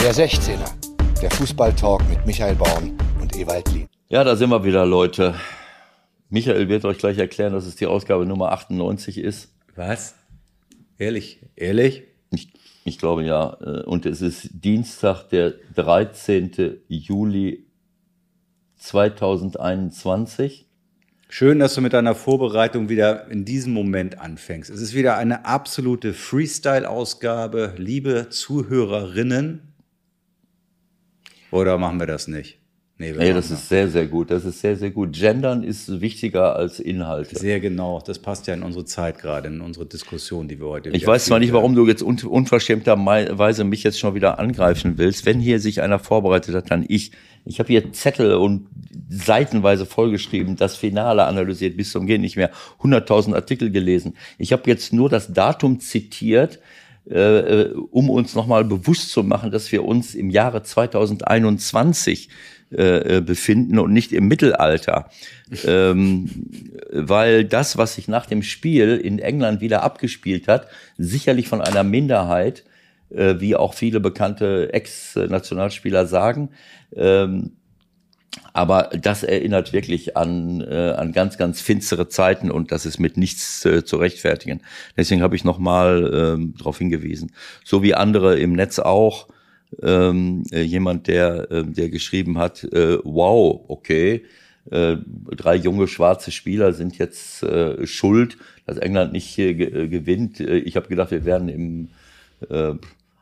Der 16er, der Fußballtalk mit Michael Baum und Ewald Lien. Ja, da sind wir wieder, Leute. Michael wird euch gleich erklären, dass es die Ausgabe Nummer 98 ist. Was? Ehrlich? Ehrlich? Ich, ich glaube ja. Äh, und es ist Dienstag, der 13. Juli 2021. Schön, dass du mit deiner Vorbereitung wieder in diesem Moment anfängst. Es ist wieder eine absolute Freestyle-Ausgabe. Liebe Zuhörerinnen, oder machen wir das nicht? Nee, nee das ist sehr, sehr gut. Das ist sehr, sehr gut. Gendern ist wichtiger als Inhalte. Sehr genau. Das passt ja in unsere Zeit gerade, in unsere Diskussion, die wir heute Ich weiß zwar nicht, warum du jetzt un unverschämterweise mich jetzt schon wieder angreifen willst. Wenn hier sich einer vorbereitet hat, dann ich. Ich habe hier Zettel und seitenweise vollgeschrieben, das Finale analysiert bis zum Gehen nicht mehr, 100.000 Artikel gelesen. Ich habe jetzt nur das Datum zitiert, äh, um uns nochmal bewusst zu machen, dass wir uns im Jahre 2021 äh, äh, befinden und nicht im Mittelalter. ähm, weil das, was sich nach dem Spiel in England wieder abgespielt hat, sicherlich von einer Minderheit, äh, wie auch viele bekannte Ex-Nationalspieler sagen, ähm, aber das erinnert wirklich an, äh, an ganz, ganz finstere Zeiten und das ist mit nichts äh, zu rechtfertigen. Deswegen habe ich nochmal ähm, darauf hingewiesen. So wie andere im Netz auch. Ähm, äh, jemand, der, äh, der geschrieben hat, äh, wow, okay, äh, drei junge schwarze Spieler sind jetzt äh, schuld, dass England nicht äh, gewinnt. Äh, ich habe gedacht, wir wären im äh,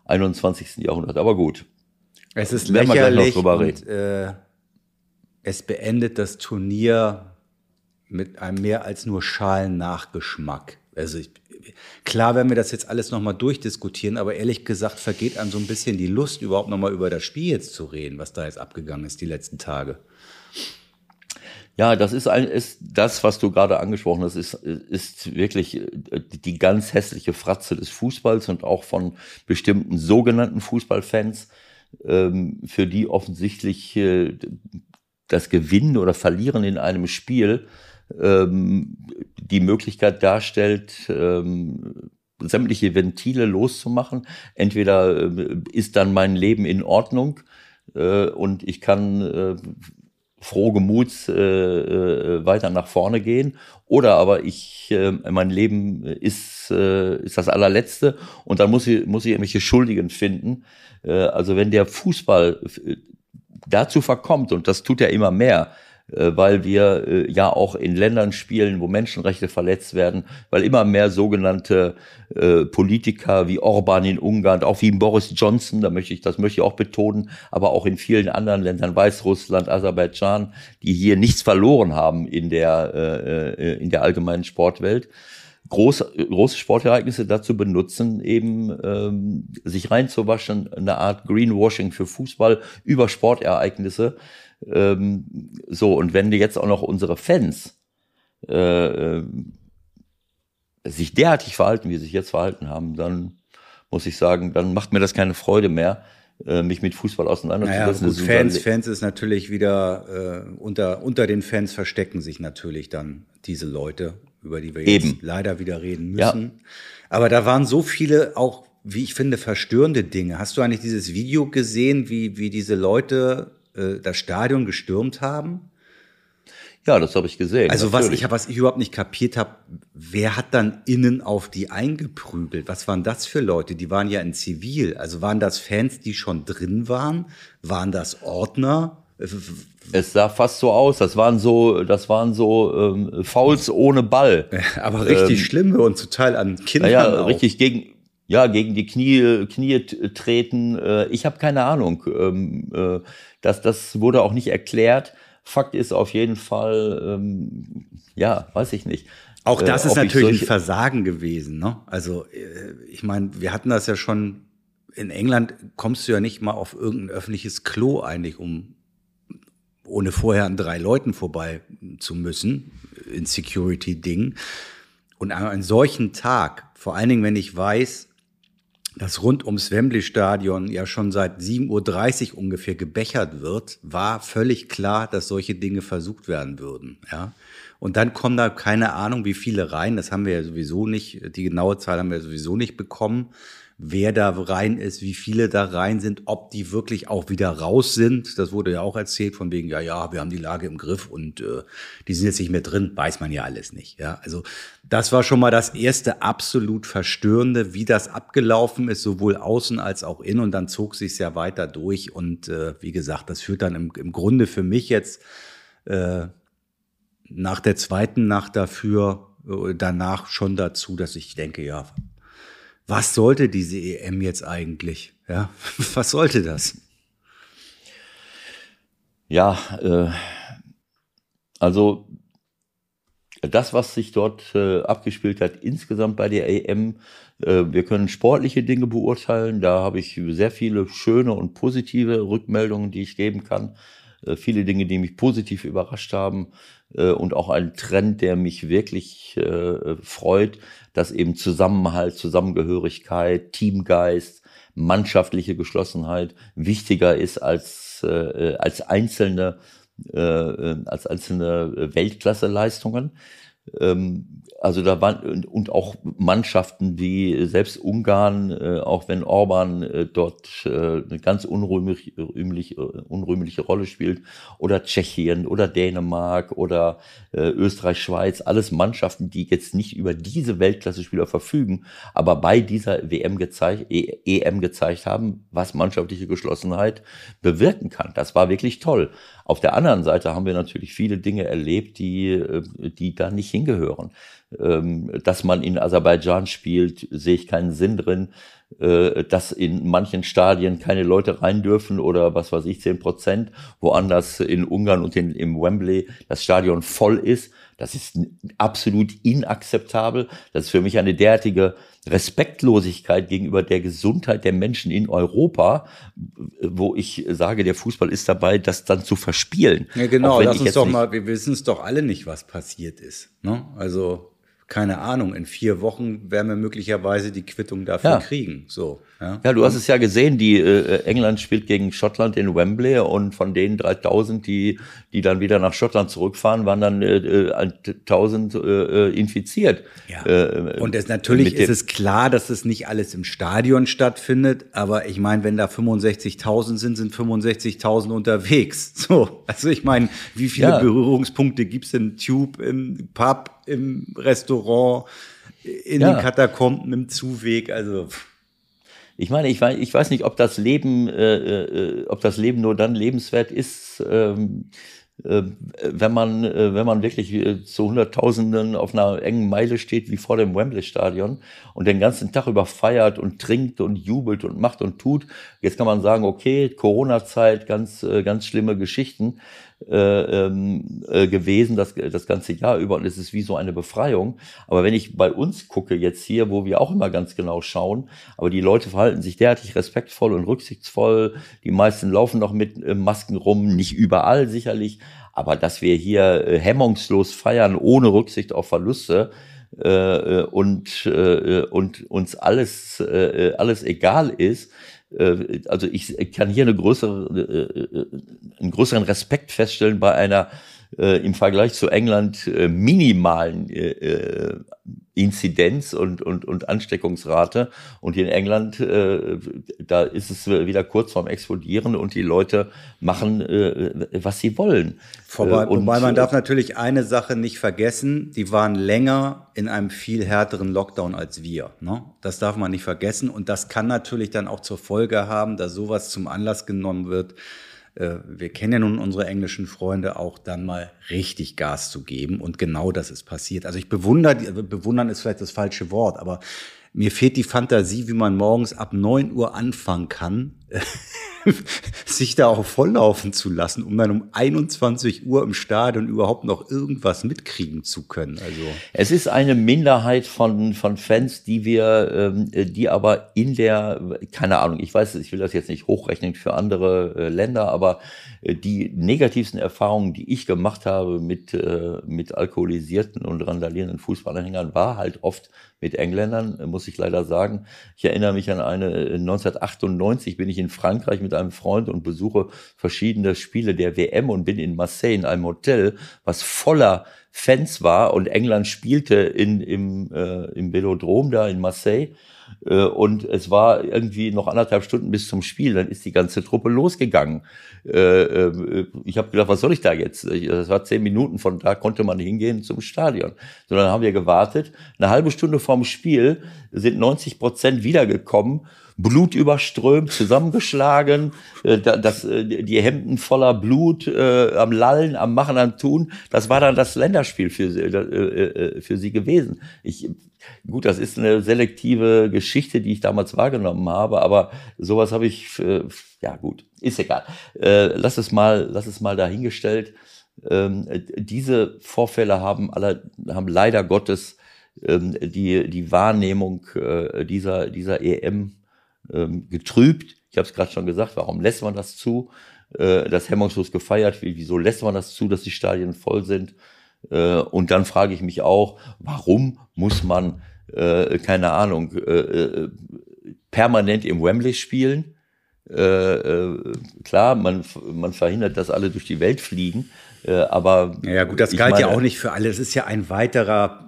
21. Jahrhundert, aber gut. Es ist lächerlich und, äh, es beendet das Turnier mit einem mehr als nur schalen Nachgeschmack. Also ich, klar werden wir das jetzt alles nochmal durchdiskutieren, aber ehrlich gesagt vergeht einem so ein bisschen die Lust, überhaupt nochmal über das Spiel jetzt zu reden, was da jetzt abgegangen ist die letzten Tage. Ja, das ist, ein, ist das, was du gerade angesprochen hast, ist, ist wirklich die ganz hässliche Fratze des Fußballs und auch von bestimmten sogenannten Fußballfans, ähm, für die offensichtlich äh, das Gewinnen oder Verlieren in einem Spiel ähm, die Möglichkeit darstellt, ähm, sämtliche Ventile loszumachen. Entweder äh, ist dann mein Leben in Ordnung äh, und ich kann äh, froh Gemuts äh, äh, weiter nach vorne gehen, oder aber ich, äh, mein Leben ist, äh, ist das allerletzte und dann muss ich, muss ich irgendwelche Schuldigen finden. Äh, also wenn der Fußball dazu verkommt, und das tut er immer mehr, äh, weil wir äh, ja auch in Ländern spielen, wo Menschenrechte verletzt werden, weil immer mehr sogenannte äh, Politiker wie Orban in Ungarn, auch wie Boris Johnson, da möchte ich, das möchte ich auch betonen, aber auch in vielen anderen Ländern, Weißrussland, Aserbaidschan, die hier nichts verloren haben in der, in der allgemeinen Sportwelt, große, große Sportereignisse dazu benutzen, eben ähm, sich reinzuwaschen, eine Art Greenwashing für Fußball über Sportereignisse. Ähm, so, und wenn die jetzt auch noch unsere Fans äh, äh, sich derartig verhalten, wie sie sich jetzt verhalten haben, dann muss ich sagen, dann macht mir das keine Freude mehr, äh, mich mit Fußball auseinanderzusetzen. Naja, gut, Fans, Fans ist natürlich wieder äh, unter unter den Fans verstecken sich natürlich dann diese Leute über die wir jetzt Eben. leider wieder reden müssen. Ja. Aber da waren so viele auch, wie ich finde, verstörende Dinge. Hast du eigentlich dieses Video gesehen, wie, wie diese Leute äh, das Stadion gestürmt haben? Ja, das habe ich gesehen. Also was ich, was ich überhaupt nicht kapiert habe, wer hat dann innen auf die eingeprügelt? Was waren das für Leute? Die waren ja in Zivil. Also waren das Fans, die schon drin waren? Waren das Ordner? Es sah fast so aus. Das waren so, das waren so ähm, Fouls ohne Ball. Aber richtig ähm, schlimme und zu Teil an Kindern. Ja, richtig gegen, ja, gegen die Knie, Knie treten. Äh, ich habe keine Ahnung. Ähm, äh, das, das wurde auch nicht erklärt. Fakt ist auf jeden Fall, ähm, ja, weiß ich nicht. Auch das äh, ist natürlich ein Versagen gewesen. Ne? Also äh, ich meine, wir hatten das ja schon. In England kommst du ja nicht mal auf irgendein öffentliches Klo eigentlich, um ohne vorher an drei Leuten vorbei zu müssen, in Security-Ding. Und an einem solchen Tag, vor allen Dingen, wenn ich weiß, dass rund ums Wembley-Stadion ja schon seit 7.30 Uhr ungefähr gebechert wird, war völlig klar, dass solche Dinge versucht werden würden. Ja? Und dann kommen da keine Ahnung, wie viele rein. Das haben wir ja sowieso nicht, die genaue Zahl haben wir sowieso nicht bekommen. Wer da rein ist, wie viele da rein sind, ob die wirklich auch wieder raus sind. Das wurde ja auch erzählt von wegen, ja, ja, wir haben die Lage im Griff und äh, die sind jetzt nicht mehr drin, weiß man ja alles nicht. Ja, also das war schon mal das erste absolut verstörende, wie das abgelaufen ist, sowohl außen als auch innen. Und dann zog sich ja weiter durch. Und äh, wie gesagt, das führt dann im, im Grunde für mich jetzt äh, nach der zweiten Nacht dafür, äh, danach schon dazu, dass ich denke, ja, was sollte diese EM jetzt eigentlich? Ja, was sollte das? Ja, äh, also das, was sich dort äh, abgespielt hat, insgesamt bei der EM, äh, wir können sportliche Dinge beurteilen. Da habe ich sehr viele schöne und positive Rückmeldungen, die ich geben kann. Äh, viele Dinge, die mich positiv überrascht haben und auch ein Trend, der mich wirklich äh, freut, dass eben Zusammenhalt, Zusammengehörigkeit, Teamgeist, mannschaftliche Geschlossenheit wichtiger ist als, äh, als einzelne äh, als einzelne Weltklasse-Leistungen. Ähm, also da waren und auch Mannschaften wie selbst Ungarn, äh, auch wenn Orban äh, dort äh, eine ganz unrühmlich, rühmlich, unrühmliche Rolle spielt, oder Tschechien oder Dänemark oder Österreich, Schweiz, alles Mannschaften, die jetzt nicht über diese Weltklasse-Spieler verfügen, aber bei dieser WM gezeigt, e EM gezeigt haben, was mannschaftliche Geschlossenheit bewirken kann. Das war wirklich toll. Auf der anderen Seite haben wir natürlich viele Dinge erlebt, die, die da nicht hingehören. Ähm, dass man in Aserbaidschan spielt, sehe ich keinen Sinn drin. Äh, dass in manchen Stadien keine Leute rein dürfen oder was weiß ich, zehn Prozent, woanders in Ungarn und in, im Wembley das Stadion voll ist. Das ist absolut inakzeptabel. Das ist für mich eine derartige Respektlosigkeit gegenüber der Gesundheit der Menschen in Europa, wo ich sage, der Fußball ist dabei, das dann zu verspielen. Ja, genau. Lass uns doch mal, wir wissen es doch alle nicht, was passiert ist. Ne? Also keine Ahnung, in vier Wochen werden wir möglicherweise die Quittung dafür ja. kriegen. So. Ja. ja, du hast es ja gesehen, die äh, England spielt gegen Schottland in Wembley und von den 3000, die die dann wieder nach Schottland zurückfahren, waren dann äh, 1000 äh, äh, infiziert. Ja. Äh, und es, natürlich ist es klar, dass es nicht alles im Stadion stattfindet, aber ich meine, wenn da 65.000 sind, sind 65.000 unterwegs. So, also ich meine, wie viele ja. Berührungspunkte gibt's im Tube, im Pub, im Restaurant, in ja. den Katakomben, im Zuweg, also ich meine, ich weiß, ich weiß nicht, ob das Leben, äh, äh, ob das Leben nur dann lebenswert ist, ähm, äh, wenn man, äh, wenn man wirklich äh, zu Hunderttausenden auf einer engen Meile steht wie vor dem Wembley-Stadion und den ganzen Tag über feiert und trinkt und jubelt und macht und tut. Jetzt kann man sagen, okay, Corona-Zeit, ganz, äh, ganz schlimme Geschichten äh, ähm, äh, gewesen, das, das ganze Jahr über. Und es ist wie so eine Befreiung. Aber wenn ich bei uns gucke jetzt hier, wo wir auch immer ganz genau schauen, aber die Leute verhalten sich derartig respektvoll und rücksichtsvoll. Die meisten laufen noch mit äh, Masken rum, nicht überall sicherlich. Aber dass wir hier äh, hemmungslos feiern, ohne Rücksicht auf Verluste, äh, und, äh, und uns alles, äh, alles egal ist, äh, also ich kann hier eine größere, äh, äh, einen größeren Respekt feststellen bei einer im Vergleich zu England minimalen Inzidenz und, und, und Ansteckungsrate. Und in England, äh, da ist es wieder kurz vorm Explodieren und die Leute machen, äh, was sie wollen. Vorbei, äh, und, wobei man darf natürlich eine Sache nicht vergessen, die waren länger in einem viel härteren Lockdown als wir. Ne? Das darf man nicht vergessen. Und das kann natürlich dann auch zur Folge haben, dass sowas zum Anlass genommen wird, äh, wir kennen ja nun unsere englischen Freunde, auch dann mal richtig Gas zu geben. Und genau das ist passiert. Also ich bewundere, bewundern ist vielleicht das falsche Wort, aber mir fehlt die Fantasie, wie man morgens ab neun Uhr anfangen kann, sich da auch volllaufen zu lassen, um dann um 21 Uhr im Stadion überhaupt noch irgendwas mitkriegen zu können. Also es ist eine Minderheit von von Fans, die wir, ähm, die aber in der, keine Ahnung, ich weiß, ich will das jetzt nicht hochrechnen für andere äh, Länder, aber äh, die negativsten Erfahrungen, die ich gemacht habe mit äh, mit alkoholisierten und randalierenden Fußballanhängern, war halt oft mit Engländern, muss ich leider sagen. Ich erinnere mich an eine 1998 bin ich in Frankreich mit einem Freund und besuche verschiedene Spiele der WM und bin in Marseille in einem Hotel, was voller Fans war und England spielte in, im, äh, im Velodrom da in Marseille äh, und es war irgendwie noch anderthalb Stunden bis zum Spiel, dann ist die ganze Truppe losgegangen. Äh, äh, ich habe gedacht, was soll ich da jetzt? Das war zehn Minuten, von da konnte man hingehen zum Stadion. So, dann haben wir gewartet. Eine halbe Stunde vorm Spiel sind 90 Prozent wiedergekommen Blut überströmt, zusammengeschlagen, äh, das, äh, die Hemden voller Blut, äh, am Lallen, am Machen, am Tun. Das war dann das Länderspiel für, sie, äh, für sie gewesen. Ich, gut, das ist eine selektive Geschichte, die ich damals wahrgenommen habe, aber sowas habe ich, äh, ja gut, ist egal. Äh, lass es mal, lass es mal dahingestellt. Ähm, diese Vorfälle haben alle, haben leider Gottes die, die Wahrnehmung äh, dieser, dieser EM ähm, getrübt. Ich habe es gerade schon gesagt, warum lässt man das zu, äh, dass hemmungslos gefeiert wird? Wieso lässt man das zu, dass die Stadien voll sind? Äh, und dann frage ich mich auch, warum muss man, keine Ahnung, permanent im Wembley spielen? Klar, man, man verhindert, dass alle durch die Welt fliegen, aber. Ja, gut, das galt meine, ja auch nicht für alle. Es ist ja ein weiterer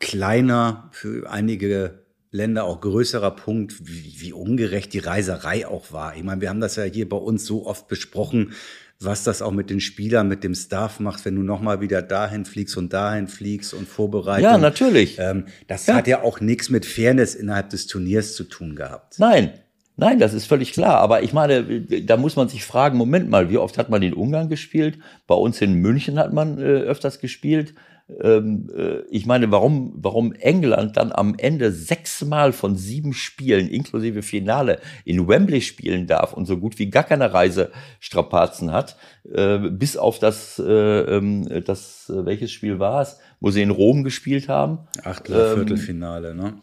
kleiner, für einige Länder auch größerer Punkt, wie, wie ungerecht die Reiserei auch war. Ich meine, wir haben das ja hier bei uns so oft besprochen, was das auch mit den Spielern, mit dem Staff macht, wenn du nochmal wieder dahin fliegst und dahin fliegst und vorbereitest. Ja, natürlich. Ähm, das ja. hat ja auch nichts mit Fairness innerhalb des Turniers zu tun gehabt. Nein, Nein, das ist völlig klar. Aber ich meine, da muss man sich fragen, Moment mal, wie oft hat man in Ungarn gespielt? Bei uns in München hat man äh, öfters gespielt ich meine, warum, warum England dann am Ende sechsmal von sieben Spielen inklusive Finale in Wembley spielen darf und so gut wie gar keine Reisestrapazen hat, äh, bis auf das, äh, ähm, das, äh, welches Spiel war es, wo sie in Rom gespielt haben? Achtel, ähm, Viertelfinale, ne?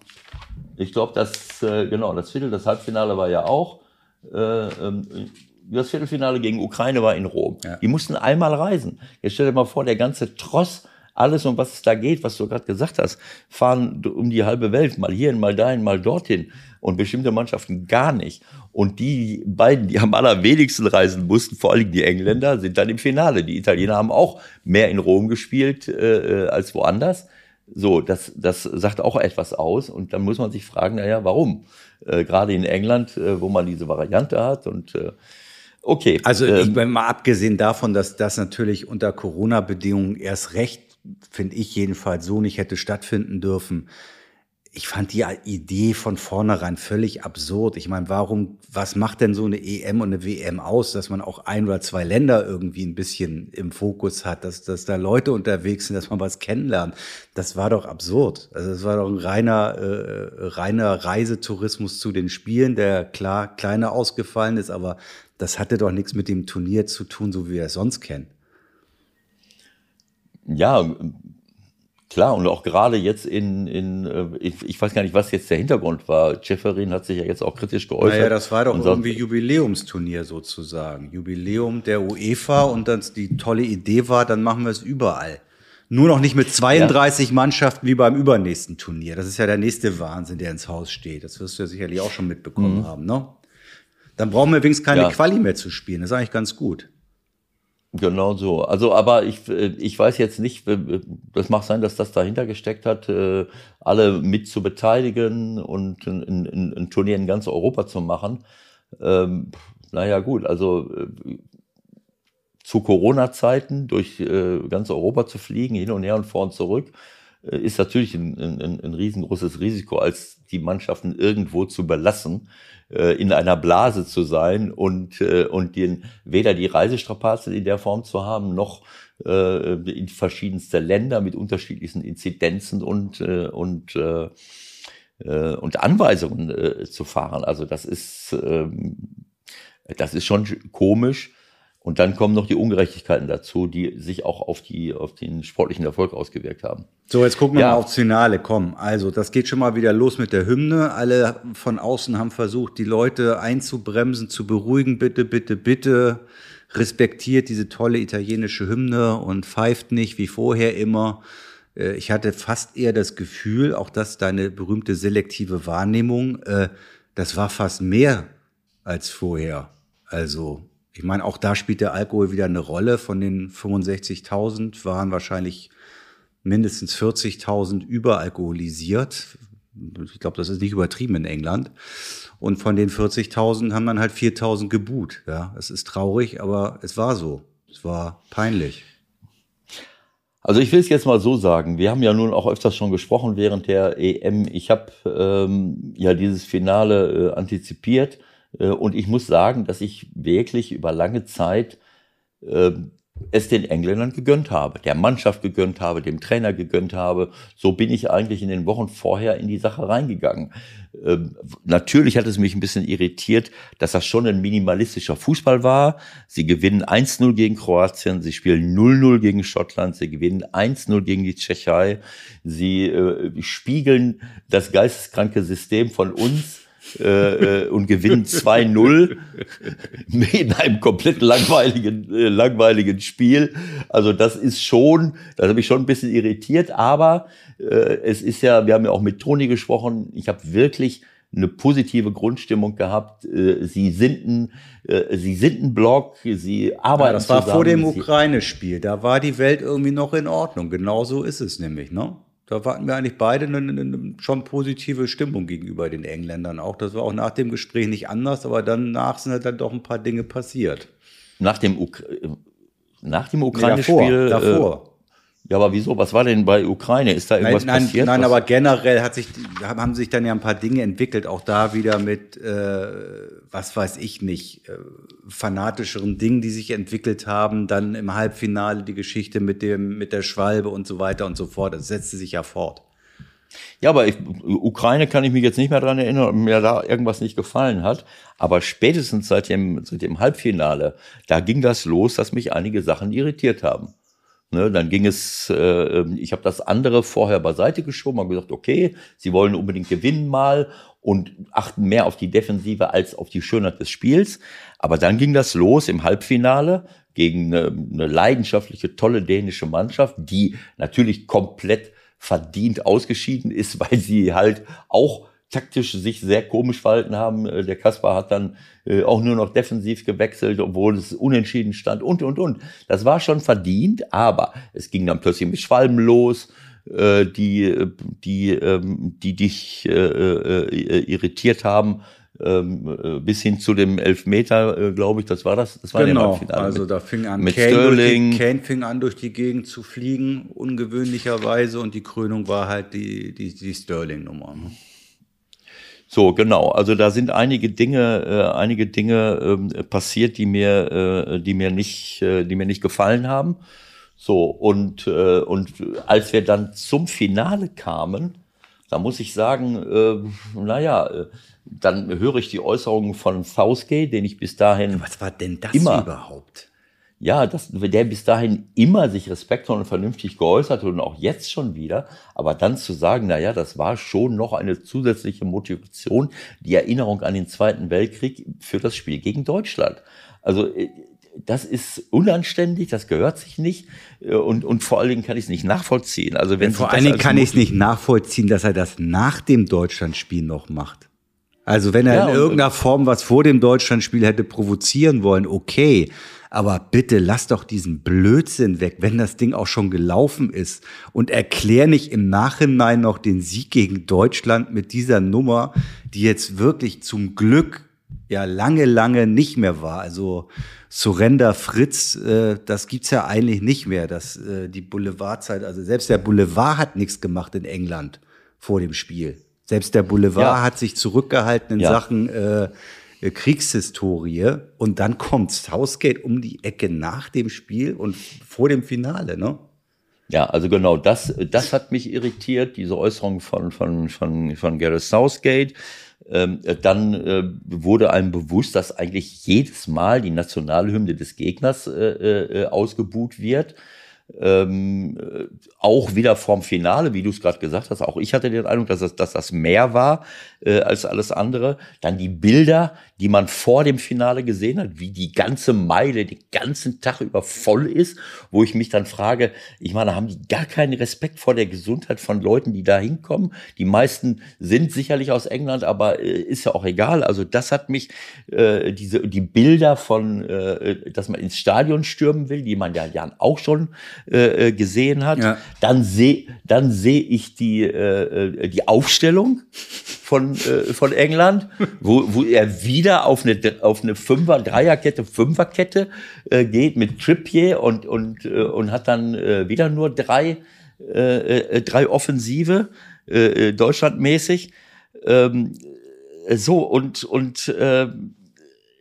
Ich glaube, das, äh, genau, das Viertel, das Halbfinale war ja auch. Äh, ähm, das Viertelfinale gegen Ukraine war in Rom. Ja. Die mussten einmal reisen. Jetzt stell dir mal vor, der ganze Tross alles, um was es da geht, was du gerade gesagt hast, fahren um die halbe Welt, mal hierhin, mal dahin, mal dorthin. Und bestimmte Mannschaften gar nicht. Und die beiden, die am allerwenigsten reisen mussten, vor allem die Engländer, sind dann im Finale. Die Italiener haben auch mehr in Rom gespielt äh, als woanders. So, das, das sagt auch etwas aus. Und dann muss man sich fragen, naja, warum? Äh, Gerade in England, äh, wo man diese Variante hat und äh, Okay. Also ich ähm, bin mal abgesehen davon, dass das natürlich unter Corona-Bedingungen erst recht finde ich jedenfalls, so nicht hätte stattfinden dürfen. Ich fand die Idee von vornherein völlig absurd. Ich meine, warum, was macht denn so eine EM und eine WM aus, dass man auch ein oder zwei Länder irgendwie ein bisschen im Fokus hat, dass, dass da Leute unterwegs sind, dass man was kennenlernt? Das war doch absurd. Also es war doch ein reiner, äh, reiner Reisetourismus zu den Spielen, der klar kleiner ausgefallen ist, aber das hatte doch nichts mit dem Turnier zu tun, so wie wir es sonst kennen. Ja, klar, und auch gerade jetzt in, in äh, ich, ich weiß gar nicht, was jetzt der Hintergrund war. Jefferin hat sich ja jetzt auch kritisch geäußert. Naja, das war doch irgendwie Jubiläumsturnier sozusagen. Jubiläum der UEFA und dann die tolle Idee war, dann machen wir es überall. Nur noch nicht mit 32 ja. Mannschaften wie beim übernächsten Turnier. Das ist ja der nächste Wahnsinn, der ins Haus steht. Das wirst du ja sicherlich auch schon mitbekommen mhm. haben, ne? Dann brauchen wir übrigens keine ja. Quali mehr zu spielen. Das ist eigentlich ganz gut. Genau so. Also, aber ich, äh, ich weiß jetzt nicht, das mag sein, dass das dahinter gesteckt hat, äh, alle mit zu beteiligen und ein, ein, ein Turnier in ganz Europa zu machen. Ähm, naja, gut, also äh, zu Corona-Zeiten durch ganz Europa zu fliegen, hin und her und vor und zurück, ist natürlich ein, ein, ein riesengroßes Risiko, als die Mannschaften irgendwo zu belassen äh, in einer Blase zu sein und, äh, und den, weder die Reisestrapazen in der Form zu haben, noch äh, in verschiedenste Länder mit unterschiedlichsten Inzidenzen und, äh, und, äh, äh, und Anweisungen äh, zu fahren. Also das ist, äh, das ist schon komisch. Und dann kommen noch die Ungerechtigkeiten dazu, die sich auch auf, die, auf den sportlichen Erfolg ausgewirkt haben. So, jetzt gucken wir ja. mal aufs Finale. Komm, also das geht schon mal wieder los mit der Hymne. Alle von außen haben versucht, die Leute einzubremsen, zu beruhigen. Bitte, bitte, bitte respektiert diese tolle italienische Hymne und pfeift nicht wie vorher immer. Äh, ich hatte fast eher das Gefühl, auch das deine berühmte selektive Wahrnehmung, äh, das war fast mehr als vorher. Also Ich meine, auch da spielt der Alkohol wieder eine Rolle. Von den 65.000 waren wahrscheinlich mindestens 40.000 überalkoholisiert. Ich glaube, das ist nicht übertrieben in England. Und von den 40.000 haben dann halt 4.000 geboot. Ja, es ist traurig, aber es war so. Es war peinlich. Also ich will es jetzt mal so sagen, wir haben ja nun auch öfters schon gesprochen während der EM. Ich habe ähm, ja dieses Finale äh, antizipiert und ich muss sagen, dass ich wirklich über lange Zeit äh, es den Engländern gegönnt habe, der Mannschaft gegönnt habe, dem Trainer gegönnt habe. So bin ich eigentlich in den Wochen vorher in die Sache reingegangen. Ähm, natürlich hat es mich ein bisschen irritiert, dass das schon ein minimalistischer Fußball war. Sie gewinnen 1-0 gegen Kroatien, sie spielen 0-0 gegen Schottland, sie gewinnen 1-0 gegen die Tschechei. Sie äh, spiegeln das geisteskranke System von uns äh, äh, und gewinnen 2-0 in einem komplett langweiligen, äh, langweiligen Spiel. Also das ist schon, das hat mich schon ein bisschen irritiert, aber äh, es ist ja, wir haben ja auch mit Toni gesprochen, ich habe wirklich eine positive Grundstimmung gehabt. Äh, sie sind ein, äh, sie sind ein Block, sie arbeiten ja, Das war zusammen. vor dem Ukraine-Spiel. Da war die Welt irgendwie noch in Ordnung. Genau so ist es nämlich, ne? Da hatten wir eigentlich beide eine, eine, schon positive Stimmung gegenüber den Engländern. Auch das war auch nach dem Gespräch nicht anders, aber danach sind halt dann doch ein paar Dinge passiert. Nach dem, Uk nach dem Ukraine-Spiel. Nee, davor. davor. Äh, ja, aber wieso? Was war denn bei Ukraine? Ist da irgendwas nein, nein, passiert? Nein, aber generell hat sich, haben sich dann ja ein paar Dinge entwickelt, auch da wieder mit, äh, was weiß ich nicht, äh, fanatischeren Dingen, die sich entwickelt haben. Dann im Halbfinale die Geschichte mit dem, mit der Schwalbe und so weiter und so fort. Das setzte sich ja fort. Ja, aber ich, Ukraine kann ich mich jetzt nicht mehr dran erinnern, ob mir da irgendwas nicht gefallen hat. Aber spätestens seit dem, seit dem Halbfinale, da ging das los, dass mich einige Sachen irritiert haben. Ne, dann ging es, äh, ähm, ich habe das andere vorher beiseite geschoben, habe gesagt, okay, sie wollen unbedingt gewinnen mal und achten mehr auf die Defensive als auf die Schönheit des Spiels. Aber dann ging das los im Halbfinale gegen eine, eine leidenschaftliche, tolle dänische Mannschaft, die natürlich komplett verdient ausgeschieden ist, weil sie halt auch taktisch sich sehr komisch verhalten haben. Äh, der Kaspar hat dann äh, auch nur noch defensiv gewechselt, obwohl es unentschieden stand und, und, und. Das war schon verdient, aber es ging dann plötzlich mit Schwalben los, äh, die, die, ähm, die dich irritiert haben ähm, bis hin zu dem Elfmeter, glaube ich, das war das, das war genau, also da fing an, mit Kane, Sterling. Die, Kane fing an, durch die Gegend zu fliegen, ungewöhnlicherweise, und die Krönung war halt die, die, die Sterling-Nummer. So, genau. Also da sind einige Dinge, äh, einige Dinge äh, passiert, die mir, äh, die mir nicht, äh, die mir nicht gefallen haben. So und äh, und als wir dann zum Finale kamen, da muss ich sagen, äh, naja, äh, dann höre ich die Äußerungen von Southgate, den ich bis dahin. Was war denn das immer, überhaupt? Ja, dass der bis dahin immer sich respektvoll und vernünftig geäußert hat und auch jetzt schon wieder, aber dann zu sagen, na ja, das war schon noch eine zusätzliche Motivation, die Erinnerung an den Zweiten Weltkrieg für das Spiel gegen Deutschland. Also äh, das ist unanständig, das gehört sich nicht äh, und, und vor allen Dingen kann ich es nicht nachvollziehen. Also wenn vor allen Dingen kann ich es nicht nachvollziehen, dass er das nach dem Deutschlandspiel noch macht. Also wenn er ja, in irgendeiner Form was vor dem Deutschlandspiel hätte provozieren wollen, okay. Aber bitte lass doch diesen Blödsinn weg, wenn das Ding auch schon gelaufen ist. Und erklär nicht im Nachhinein noch den Sieg gegen Deutschland mit dieser Nummer, die jetzt wirklich zum Glück ja lange, lange nicht mehr war. Also Surrender Fritz, äh, das gibt's ja eigentlich nicht mehr. Das, äh, die Boulevardzeit, also selbst der Boulevard hat nichts gemacht in England vor dem Spiel. Selbst der Boulevard ja. hat sich zurückgehalten in ja. Sachen äh, äh, Kriegshistorie und dann kommt Southgate um die Ecke nach dem Spiel und vor dem Finale, ne? Ja, also genau, das, das hat mich irritiert, diese Äußerung von, von, von, von Gareth Southgate. Ähm, dann äh, wurde einem bewusst, dass eigentlich jedes Mal die Nationalhymne des Gegners äh, äh, ausgebuht wird. Ähm, äh, auch wieder vorm Finale, wie du es gerade gesagt hast. Auch ich hatte den Eindruck, dass das, dass das mehr war äh, als alles andere. Dann die Bilder, die man vor dem Finale gesehen hat, wie die ganze Meile den ganzen Tag über voll ist, wo ich mich dann frage, ich meine, haben die gar keinen Respekt vor der Gesundheit von Leuten, die da hinkommen? Die meisten sind sicherlich aus England, aber äh, ist ja auch egal. Also das hat mich, äh, diese, die Bilder von, äh, dass man ins Stadion stürmen will, die man ja Jan auch schon äh, äh, gesehen hat. Ja. Dann sehe dann sehe ich die, äh, äh, die Aufstellung von, äh, von England, wo, wo er wieder auf eine, auf eine Fünfer, Dreierkette, Fünferkette äh, geht mit Trippier und, und, äh, und hat dann äh, wieder nur drei, äh, äh, drei Offensive, äh, äh deutschlandmäßig. Ähm, so, und, und äh,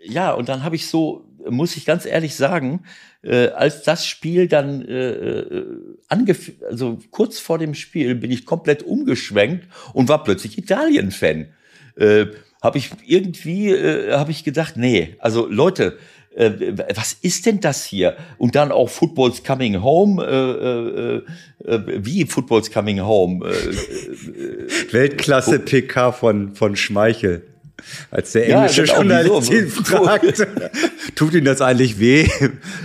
ja, und dann habe ich so, muss ich ganz ehrlich sagen, äh, als das Spiel dann äh, äh angef also kurz vor dem Spiel bin ich komplett umgeschwenkt und war plötzlich Italien-Fan. Äh, habe ich irgendwie äh, habe ich gedacht, nee, also Leute, äh, was ist denn das hier? Und dann auch Football's Coming Home, äh, äh, wie Football's Coming Home? Weltklasse PK von von Schmeichel. Als der englische ja, Journalist ihn fragt, tut Ihnen das eigentlich weh?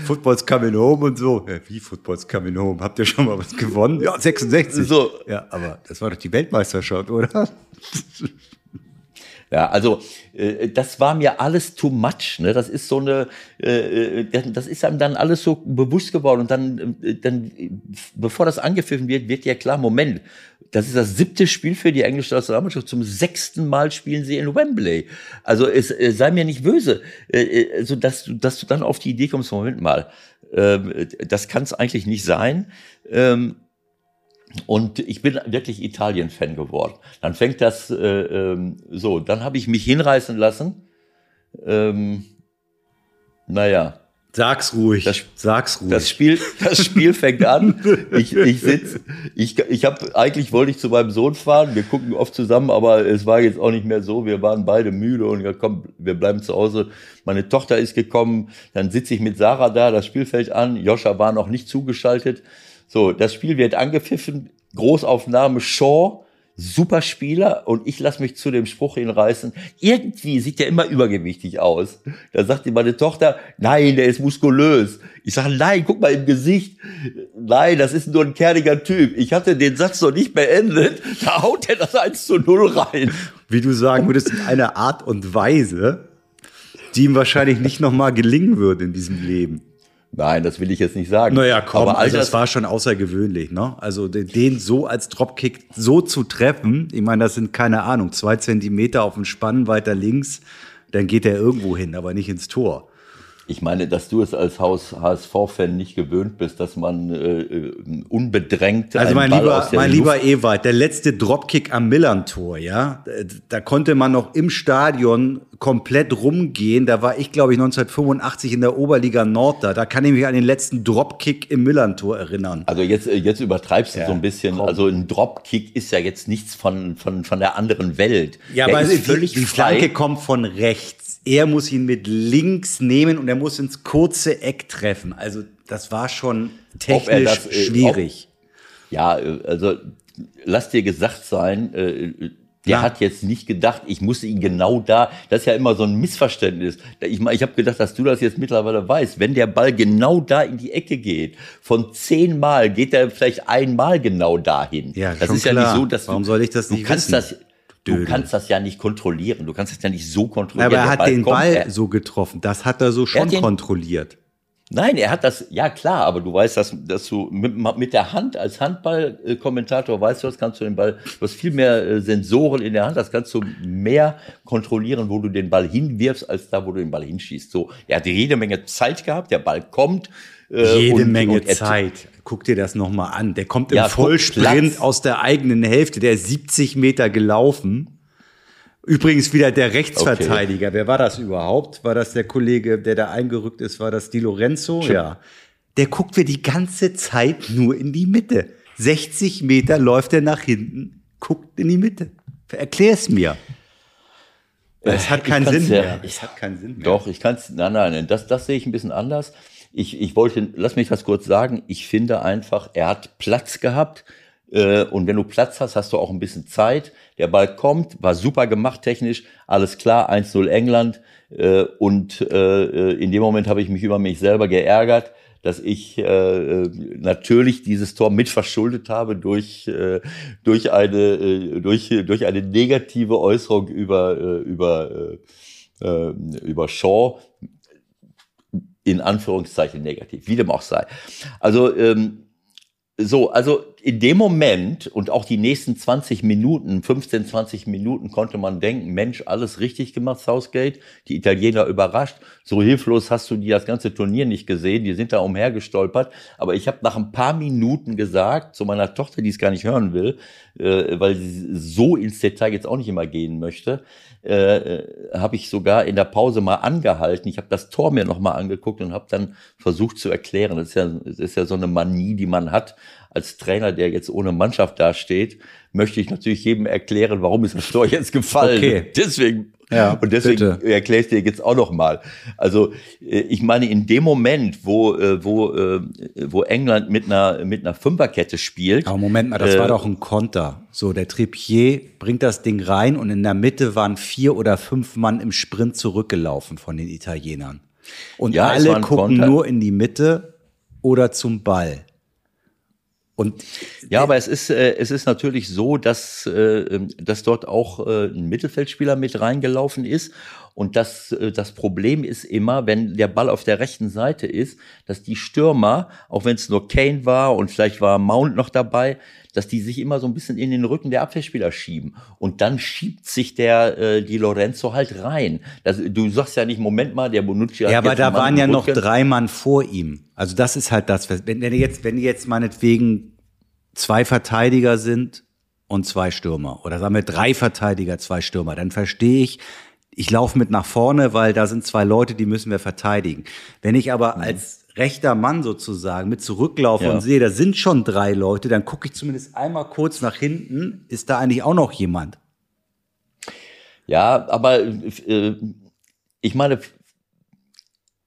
Football's coming home und so. Wie Football's coming home? Habt ihr schon mal was gewonnen? Ja, 66. So. Ja, aber das war doch die Weltmeisterschaft, oder? Ja, also äh, das war mir alles too much. Ne? Das ist so eine, äh, äh das ist einem dann alles so bewusst geworden. Und dann, äh, dann, bevor das angepfiffen wird, wird ja klar, Moment, das ist das siebte Spiel für die englische Nationalmannschaft. Zum sechsten Mal spielen sie in Wembley. Also es äh, sei mir nicht böse, äh, also dass du, dass du dann auf die Idee kommst, Moment mal, äh, das kann es eigentlich nicht sein. Ähm, und ich bin wirklich Italien-Fan geworden. Dann fängt das äh, ähm, so, dann habe ich mich hinreißen lassen. Ähm, naja. Sag's ruhig. Das, sag's ruhig. Das Spiel, das Spiel fängt an. Ich, ich sitz, ich, ich habe eigentlich wollte ich zu meinem Sohn fahren. Wir gucken oft zusammen, aber es war jetzt auch nicht mehr so. Wir waren beide müde und gesagt, komm, wir bleiben zu Hause. Meine Tochter ist gekommen. Dann sitze ich mit Sarah da. Das Spiel fällt an. Joscha war noch nicht zugeschaltet. So, das Spiel wird angepfiffen, Großaufnahme Shaw, super Spieler und ich lasse mich zu dem Spruch hinreißen. Irgendwie sieht der immer übergewichtig aus. Da sagt die meine Tochter, nein, der ist muskulös. Ich sage, nein, guck mal im Gesicht. Nein, das ist nur ein kerniger Typ. Ich hatte den Satz noch nicht beendet. Da haut er das 1 zu 0 rein. Wie du sagen würdest, in einer Art und Weise, die ihm wahrscheinlich nicht nochmal gelingen würde in diesem Leben. Nein, das will ich jetzt nicht sagen. Naja, komm, aber also das war schon außergewöhnlich, ne? Also den so als Dropkick so zu treffen, ich meine, das sind keine Ahnung, zwei Zentimeter auf dem Spann weiter links, dann geht er irgendwo hin, aber nicht ins Tor. Ich meine, dass du es als HSV-Fan nicht gewöhnt bist, dass man äh, äh unbedrängt. Also mein Ball lieber, mein lieber Ewald, der letzte Dropkick am Millern-Tor, ja, da konnte man noch im Stadion komplett rumgehen. Da war ich, glaube ich, 1985 in der Oberliga Nord da. Da kann ich mich an den letzten Dropkick im Millern-Tor erinnern. Also jetzt, äh, jetzt übertreibst du ja, so ein bisschen. Komm. Also ein Dropkick ist ja jetzt nichts von, von, von der anderen Welt. Ja, der aber die, die Flanke kommt von rechts er muss ihn mit links nehmen und er muss ins kurze Eck treffen. Also das war schon technisch das, äh, schwierig. Ob, ja, äh, also lass dir gesagt sein, äh, der ja. hat jetzt nicht gedacht, ich muss ihn genau da. Das ist ja immer so ein Missverständnis. Ich, ich habe gedacht, dass du das jetzt mittlerweile weißt. Wenn der Ball genau da in die Ecke geht, von zehn Mal geht er vielleicht einmal genau dahin. Ja, das ist klar. ja nicht so, dass Warum du, soll ich das nicht du kannst wissen? das Du kannst das ja nicht kontrollieren. Du kannst es ja nicht so kontrollieren. Aber er hat Ball den kommt, Ball so getroffen. Das hat er so schon er kontrolliert. Nein, er hat das, ja klar, aber du weißt, dass, dass du mit, mit der Hand als Handballkommentator weißt du, das kannst du den Ball, du hast viel mehr äh, Sensoren in der Hand, das kannst du mehr kontrollieren, wo du den Ball hinwirfst, als da, wo du den Ball hinschießt. So, er hat jede Menge Zeit gehabt, der Ball kommt. Äh, jede und, Menge und Zeit. Guck dir das nochmal an. Der kommt im ja, Vollsprint aus der eigenen Hälfte, der ist 70 Meter gelaufen Übrigens wieder der Rechtsverteidiger. Okay. Wer war das überhaupt? War das der Kollege, der da eingerückt ist? War das Di Lorenzo? Chip. Ja. Der guckt mir die ganze Zeit nur in die Mitte. 60 Meter läuft er nach hinten, guckt in die Mitte. Erklär es mir. Es hat keinen Sinn ja, mehr. Es hat keinen Sinn mehr. Doch, ich kann es, nein, nein, das, das sehe ich ein bisschen anders. ich, ich wollte, lass mich das kurz sagen, ich finde einfach, er hat Platz gehabt. Äh, und wenn du Platz hast, hast du auch ein bisschen Zeit. Der Ball kommt, war super gemacht technisch, alles klar, 1-0 England. Äh, und äh, in dem Moment habe ich mich über mich selber geärgert, dass ich natürlich dieses Tor mitverschuldet habe durch, durch, eine, durch, durch eine negative Äußerung über, über, über Shaw, in Anführungszeichen negativ, wie dem auch sei. Also ähm, so, also in dem Moment und auch die nächsten 20 Minuten, 15, 20 Minuten konnte man denken, Mensch, alles richtig gemacht, Southgate, die Italiener überrascht. So hilflos hast du die das ganze Turnier nicht gesehen, die sind da umhergestolpert. Aber ich habe nach ein paar Minuten gesagt zu meiner Tochter, die es gar nicht hören will, äh, weil sie so ins Detail jetzt auch nicht immer gehen möchte, äh, äh habe ich sogar in der Pause mal angehalten. Ich habe das Tor mir nochmal angeguckt und habe dann versucht zu erklären. Das ist, ja, das ist ja so eine Manie, die man hat als Trainer, der jetzt ohne Mannschaft dasteht, möchte ich natürlich jedem erklären, warum ist das Tor jetzt gefallen. Okay. Deswegen ja, und deswegen erkläre ich dir jetzt auch noch mal. Also äh, ich meine, in dem Moment, wo äh, wo wo England mit einer mit einer Fünferkette spielt. Aber Moment mal, das äh, war doch ein Konter. So der Trippier bringt das Ding rein und in der Mitte waren vier oder fünf Mann im Sprint zurückgelaufen von den Italienern. Und ja, alle gucken Konter. nur in die Mitte oder zum Ball. Und ja, aber es ist äh, es ist natürlich so, dass äh, ähm, dass dort auch äh, ein Mittelfeldspieler mit reingelaufen ist und das äh, das Problem ist immer, wenn der Ball auf der rechten Seite ist, dass die Stürmer, auch wenn es nur Kane war und vielleicht war Mount noch dabei, dass die sich immer so ein bisschen in den Rücken der Abwehrspieler schieben und dann schiebt sich der äh, die Lorenzo halt rein. Das, du sagst ja nicht Moment mal, der Bonucci hat Ja, aber da waren ja noch drei Mann vor ihm. Also das ist halt das, wenn, wenn jetzt, wenn jetzt meinetwegen zwei Verteidiger sind und zwei Stürmer oder sagen wir drei Verteidiger, zwei Stürmer, dann verstehe ich, ich laufe mit nach vorne, weil da sind zwei Leute, die müssen wir verteidigen. Wenn ich aber mhm. als rechter Mann sozusagen mit zurücklaufe ja. und sehe, da sind schon drei Leute, dann gucke ich zumindest einmal kurz nach hinten, ist da eigentlich auch noch jemand? Ja, aber äh, ich meine,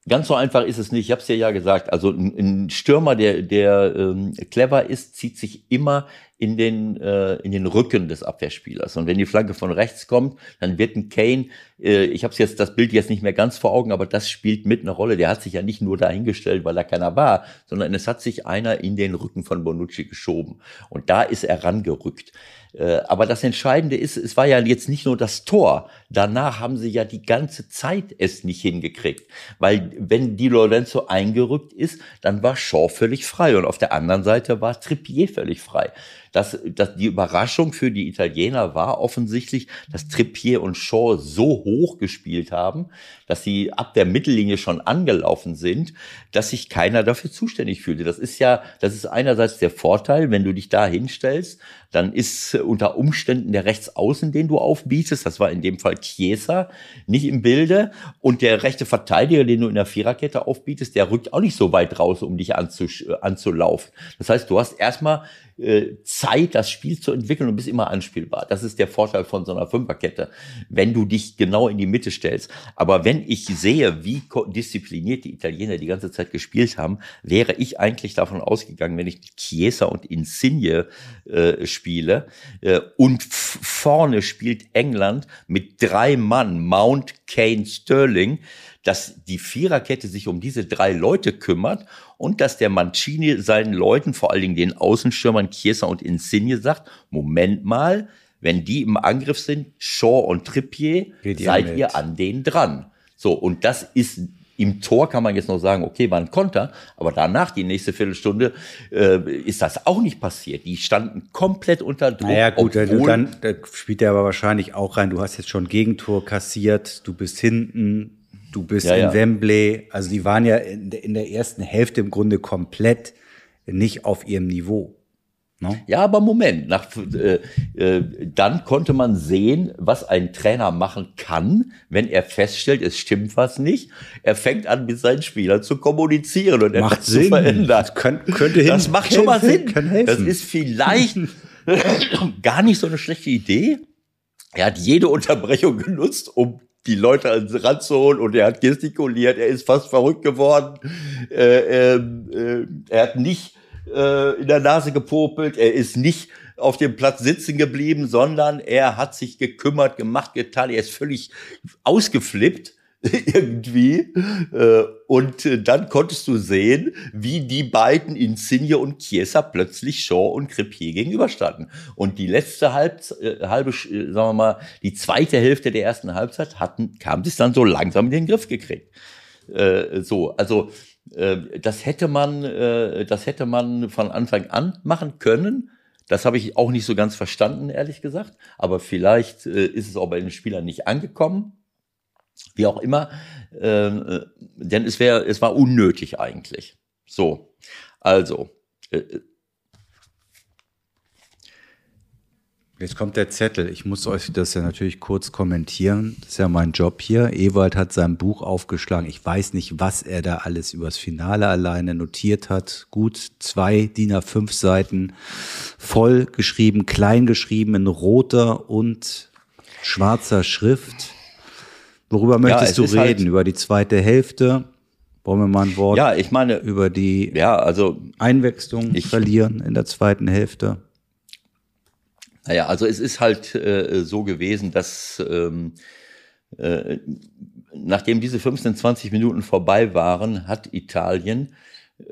Ganz so einfach ist es nicht. Ich habe es dir ja gesagt. Also ein, Stürmer, der, der ähm, clever ist, zieht sich immer in den, äh, in den Rücken des Abwehrspielers. Und wenn die Flanke von rechts kommt, dann wird ein Kane, äh, ich habe jetzt das Bild jetzt nicht mehr ganz vor Augen, aber das spielt mit eine Rolle. Der hat sich ja nicht nur dahingestellt, weil er keiner war, sondern es hat sich einer in den Rücken von Bonucci geschoben. Und da ist er rangerückt. Äh, aber das Entscheidende ist, es war ja jetzt nicht nur das Tor. Danach haben sie ja die ganze Zeit es nicht hingekriegt. Weil wenn Di Lorenzo eingerückt ist, dann war Shaw völlig frei. Und auf der anderen Seite war Trippier völlig frei. Das, das, die Überraschung für die Italiener war offensichtlich, dass Trippier und Shaw so hoch gespielt haben, dass sie ab der Mittellinie schon angelaufen sind, dass sich keiner dafür zuständig fühlte. Das ist ja, das ist einerseits der Vorteil, wenn du dich da hinstellst, dann ist unter Umständen der Rechtsaußen, den du aufbietest, das war in dem Fall Chiesa, nicht im Bilde und der rechte Verteidiger, den du in der Viererkette aufbietest, der rückt auch nicht so weit raus, um dich anzulaufen. Das heißt, du hast erstmal Zeit, das Spiel zu entwickeln und bist immer anspielbar. Das ist der Vorteil von so einer Fünferkette, wenn du dich genau in die Mitte stellst. Aber wenn ich sehe, wie diszipliniert die Italiener die ganze Zeit gespielt haben, wäre ich eigentlich davon ausgegangen, wenn ich Chiesa und Insigne äh, spiele äh, und vorne spielt England mit drei Mann, Mount, Kane, Sterling, dass die Viererkette sich um diese drei Leute kümmert und dass der Mancini seinen Leuten, vor allen Dingen den Außenstürmern Chiesa und Insigne sagt, Moment mal, wenn die im Angriff sind, Shaw und Trippier, seid mit. ihr an denen dran. So, und das ist im Tor kann man jetzt noch sagen, okay, war ein Konter, aber danach, die nächste Viertelstunde, äh, ist das auch nicht passiert. Die standen komplett unter Druck. Naja, gut, dann da spielt er aber wahrscheinlich auch rein. Du hast jetzt schon Gegentor kassiert, du bist hinten, du bist ja, in ja. Wembley. Also die waren ja in, in der ersten Hälfte im Grunde komplett nicht auf ihrem Niveau. No? Ja, aber Moment, nach, äh, äh, dann konnte man sehen, was ein Trainer machen kann, wenn er feststellt, es stimmt was nicht. Er fängt an, mit seinen Spielern zu kommunizieren und etwas zu verändern. Das, kann, könnte das macht schon mal Sinn. Das ist vielleicht gar nicht so eine schlechte Idee. Er hat jede Unterbrechung genutzt, um die Leute ans Rand zu holen und er hat gestikuliert, er ist fast verrückt geworden. Äh, äh, er hat nicht äh, in der Nase gepopelt, er ist nicht auf dem Platz sitzen geblieben, sondern er hat sich gekümmert, gemacht, getan, er ist völlig ausgeflippt irgendwie. Äh, und äh, dann konntest du sehen, wie die beiden Insigne und Chiesa plötzlich Shaw und Crepier gegenüberstanden. Und die letzte halb, äh, halbe, sagen wir mal, die zweite Hälfte der ersten Halbzeit hatten, kam es dann so langsam in den Griff gekriegt. So, also das hätte man, das hätte man von Anfang an machen können. Das habe ich auch nicht so ganz verstanden, ehrlich gesagt. Aber vielleicht ist es auch bei den Spielern nicht angekommen wie auch immer, äh, denn es wäre, es war unnötig eigentlich. So, also. Äh, Jetzt kommt der Zettel. Ich muss euch das ja natürlich kurz kommentieren. Das ist ja mein Job hier. Ewald hat sein Buch aufgeschlagen. Ich weiß nicht, was er da alles übers Finale alleine notiert hat. Gut zwei DIN A5 Seiten voll geschrieben, klein geschrieben in roter und schwarzer Schrift. Worüber möchtest ja, du reden? Halt über die zweite Hälfte? Wollen wir mal ein Wort ja, ich meine, über die ja, also Einwechslung ich, verlieren in der zweiten Hälfte? Naja, also es ist halt äh, so gewesen, dass ähm, äh, nachdem diese 15, 20 Minuten vorbei waren, hat Italien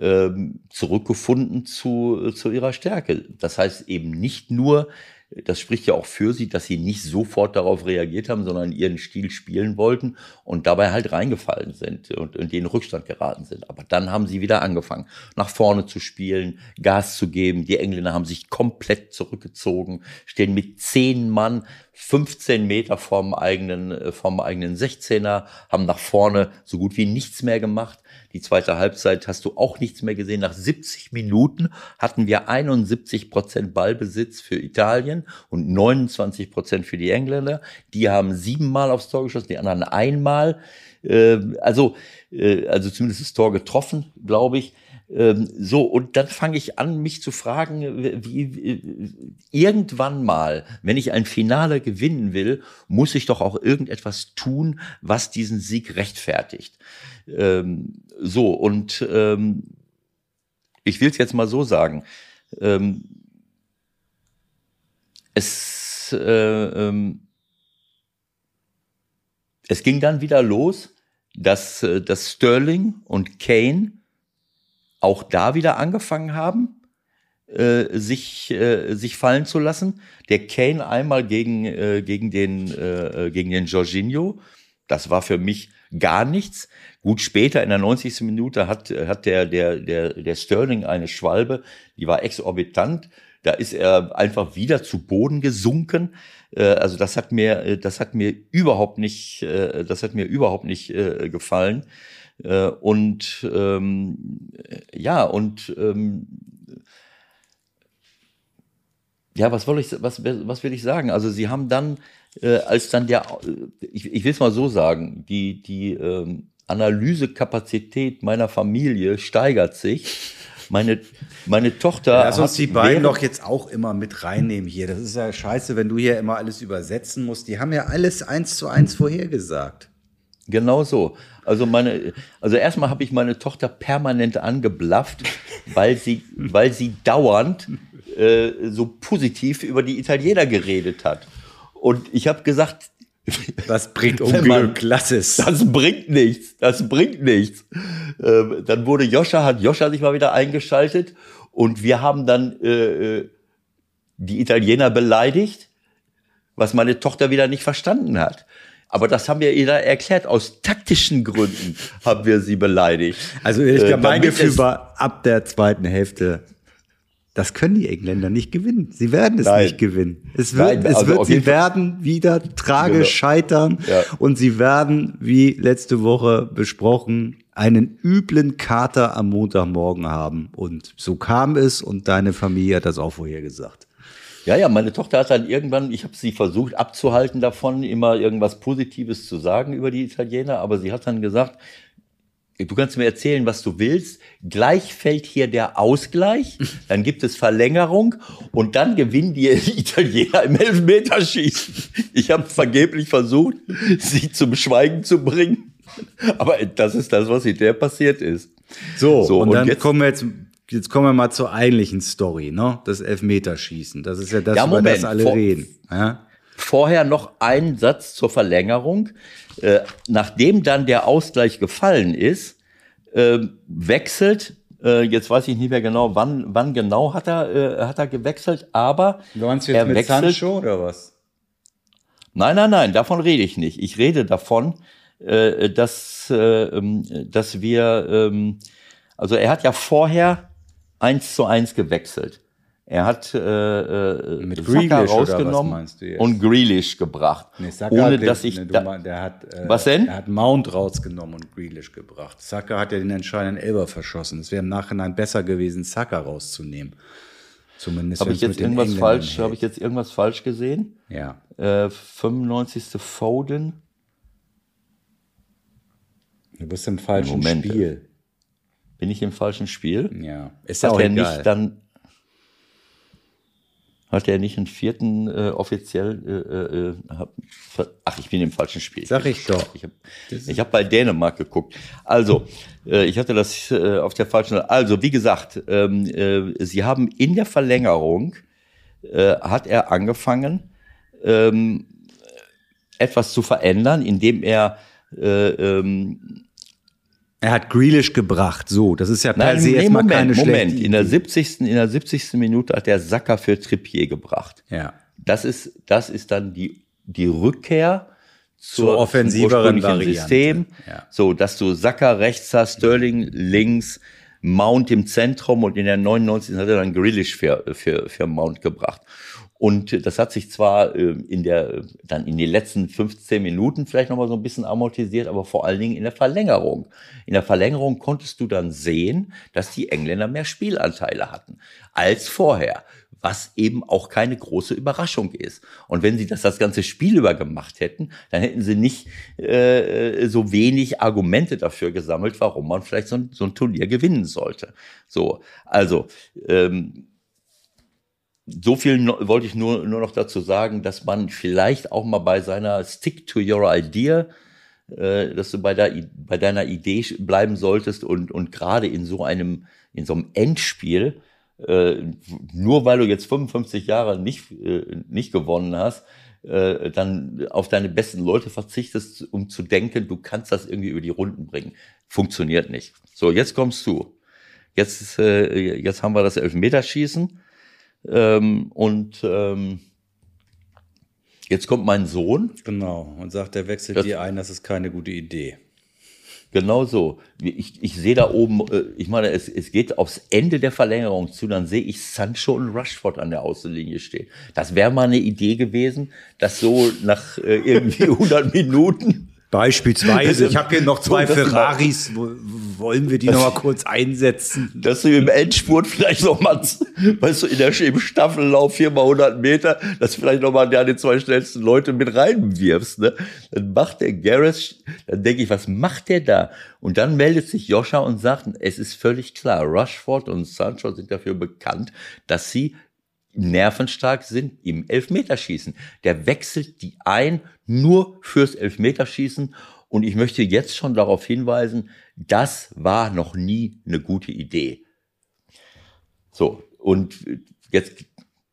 ähm, zurückgefunden zu, zu ihrer Stärke. Das heißt eben nicht nur das spricht ja auch für sie, dass sie nicht sofort darauf reagiert haben, sondern ihren Stil spielen wollten und dabei halt reingefallen sind und in den Rückstand geraten sind. Aber dann haben sie wieder angefangen, nach vorne zu spielen, Gas zu geben. Die Engländer haben sich komplett zurückgezogen, stehen mit zehn Mann 15 Meter vom eigenen, äh, vom eigenen 16er, haben nach vorne so gut wie nichts mehr gemacht. Die zweite Halbzeit hast du auch nichts mehr gesehen. Nach 70 Minuten hatten wir 71 Prozent Ballbesitz für Italien und 29 Prozent für die Engländer. Die haben siebenmal aufs Tor geschossen, die anderen einmal. Ähm, also, äh, also zumindest das Tor getroffen, glaube ich. Ähm, so, und dann fange ich an, mich zu fragen, wie, wie, irgendwann mal, wenn ich ein Finale gewinnen will, muss ich doch auch irgendetwas tun, was diesen Sieg rechtfertigt. Ähm, so, und ähm, ich will es jetzt mal so sagen. Ähm, es, äh, ähm, es ging dann wieder los, dass, äh, dass Sterling und Kane auch da wieder angefangen haben, äh, sich, äh, sich fallen zu lassen. Der Kane einmal gegen, äh, gegen den, äh, gegen den Jorginho. Das war für mich gar nichts. Gut, später in der 90. Minute hat, hat der, der, der, der Sterling eine Schwalbe, die war exorbitant. Da ist er einfach wieder zu Boden gesunken. Äh, also das hat mir, äh, das hat mir überhaupt nicht, äh, das hat mir überhaupt nicht gefallen. Und ähm, ja, und ähm, ja, was soll ich, was, was will ich sagen? Also sie haben dann, äh, als dann der, ich, ich will es mal so sagen, die, die ähm, Analysekapazität meiner Familie steigert sich. Meine, meine Tochter. Lass uns die beiden doch jetzt auch immer mit reinnehmen hier. Das ist ja scheiße, wenn du hier immer alles übersetzen musst. Die haben ja alles eins zu eins vorhergesagt. Genau so. Also meine, also erstmal habe ich meine Tochter permanent angeblafft, weil sie, weil sie dauernd äh, so positiv über die Italiener geredet hat. Und ich habe gesagt, das bringt Unglück, lass es. Das bringt nichts, das bringt nichts. Ähm, dann wurde Joscha, hat Joscha sich mal wieder eingeschaltet und wir haben dann äh, äh, die Italiener beleidigt, was meine Tochter wieder nicht verstanden hat. Aber das haben wir ihr erklärt. Aus taktischen Gründen haben wir sie beleidigt. Also ich äh, mein Gefühl war ab der zweiten Hälfte das können die Engländer nicht gewinnen. Sie werden es Nein. nicht gewinnen. Es wird, Nein, also es wird sie werden wieder tragisch genau. scheitern ja. und sie werden, wie letzte Woche besprochen, einen üblen Kater am Montagmorgen haben. Und so kam es und deine Familie hat das auch vorher gesagt. Ja, ja, meine Tochter hat dann irgendwann, ich habe sie versucht abzuhalten davon, immer irgendwas Positives zu sagen über die Italiener, aber sie hat dann gesagt, du kannst mir erzählen, was du willst. Gleich fällt hier der Ausgleich, dann gibt es Verlängerung und dann gewinnen die Italiener im Elfmeterschießen. Ich habe vergeblich versucht, sie zum Schweigen zu bringen. Aber das ist das, was hinterher passiert ist. So, so und, und, dann jetzt, kommen wir jetzt, jetzt kommen wir mal zur eigentlichen Story, ne? Das Elfmeterschießen. Das ist ja das, ja, Moment, über das alle vor, reden. Ja? Vorher noch ein Satz zur Verlängerung. Äh, nachdem dann der Ausgleich gefallen ist, äh, wechselt jetzt weiß ich nicht mehr genau, wann, wann genau hat er, äh, hat er gewechselt, aber. Du meinst jetzt er mit wechselt, Sancho oder was? Nein, nein, nein, davon rede ich nicht. Ich rede davon, äh, dass, äh, ähm, dass wir, ähm, also er hat ja vorher eins zu eins gewechselt. Er hat äh, äh, Mit Saka rausgenommen und Grealish gebracht. Nee, Saka ohne den, dass ich ne, da, der hat, äh, was denn? Er hat Mount rausgenommen und Grealish gebracht. Saka hat ja den entscheidenden Elber verschossen. Es wäre im Nachhinein besser gewesen, Saka rauszunehmen. Zumindest habe ich jetzt irgendwas falsch? Habe ich jetzt irgendwas falsch gesehen? Ja. Äh, 95. Foden. Du bist im falschen Moment. Spiel. Bin ich im falschen Spiel? Ja. Ist Hat auch er egal. nicht dann hat er nicht einen vierten äh, offiziell? Äh, äh, ach, ich bin im falschen Spiel. Sag ich doch. Ich habe hab bei Dänemark geguckt. Also, äh, ich hatte das äh, auf der falschen. Also, wie gesagt, ähm, äh, sie haben in der Verlängerung äh, hat er angefangen, ähm, etwas zu verändern, indem er äh, ähm, er hat Grealish gebracht, so. Das ist ja per Nein, se nee, erstmal Moment, keine Moment. In der 70. in der 70. Minute hat er Sacker für Trippier gebracht. Ja. Das ist, das ist dann die, die Rückkehr zur, zur offensiveren Variante. System. Ja. So, dass du Sacker rechts hast, Sterling links, Mount im Zentrum und in der 99. hat er dann Grealish für, für, für Mount gebracht. Und das hat sich zwar äh, in der, dann in den letzten 15 Minuten vielleicht nochmal so ein bisschen amortisiert, aber vor allen Dingen in der Verlängerung. In der Verlängerung konntest du dann sehen, dass die Engländer mehr Spielanteile hatten als vorher, was eben auch keine große Überraschung ist. Und wenn sie das das ganze Spiel über gemacht hätten, dann hätten sie nicht äh, so wenig Argumente dafür gesammelt, warum man vielleicht so ein, so ein Turnier gewinnen sollte. So, also ähm, so viel wollte ich nur, nur noch dazu sagen, dass man vielleicht auch mal bei seiner Stick to your idea, äh, dass du bei, der, bei deiner Idee bleiben solltest und, und gerade in so einem, in so einem Endspiel, äh, nur weil du jetzt 55 Jahre nicht, äh, nicht gewonnen hast, äh, dann auf deine besten Leute verzichtest, um zu denken, du kannst das irgendwie über die Runden bringen. Funktioniert nicht. So, jetzt kommst du. Jetzt, äh, jetzt haben wir das Elfmeterschießen. Ähm, und ähm, jetzt kommt mein Sohn. Genau, und sagt, er wechselt das, dir ein, das ist keine gute Idee. Genau so. Ich, ich sehe da oben, äh, ich meine, es, es geht aufs Ende der Verlängerung zu, dann sehe ich Sancho und Rushford an der Außenlinie stehen. Das wäre mal eine Idee gewesen, dass so nach äh, irgendwie 100 Minuten Beispielsweise, ich habe hier noch zwei Ferraris, wollen wir die noch mal kurz einsetzen? Dass du im Endspurt vielleicht noch mal, weißt du, in der, im Staffellauf hier mal 100 Meter, dass du vielleicht noch mal ja, die zwei schnellsten Leute mit reinwirfst, ne? Dann macht der Gareth, dann denke ich, was macht der da? Und dann meldet sich Joscha und sagt, es ist völlig klar, Rushford und Sancho sind dafür bekannt, dass sie nervenstark sind im Elfmeterschießen. Der wechselt die ein nur fürs Elfmeterschießen. Und ich möchte jetzt schon darauf hinweisen, das war noch nie eine gute Idee. So, und jetzt,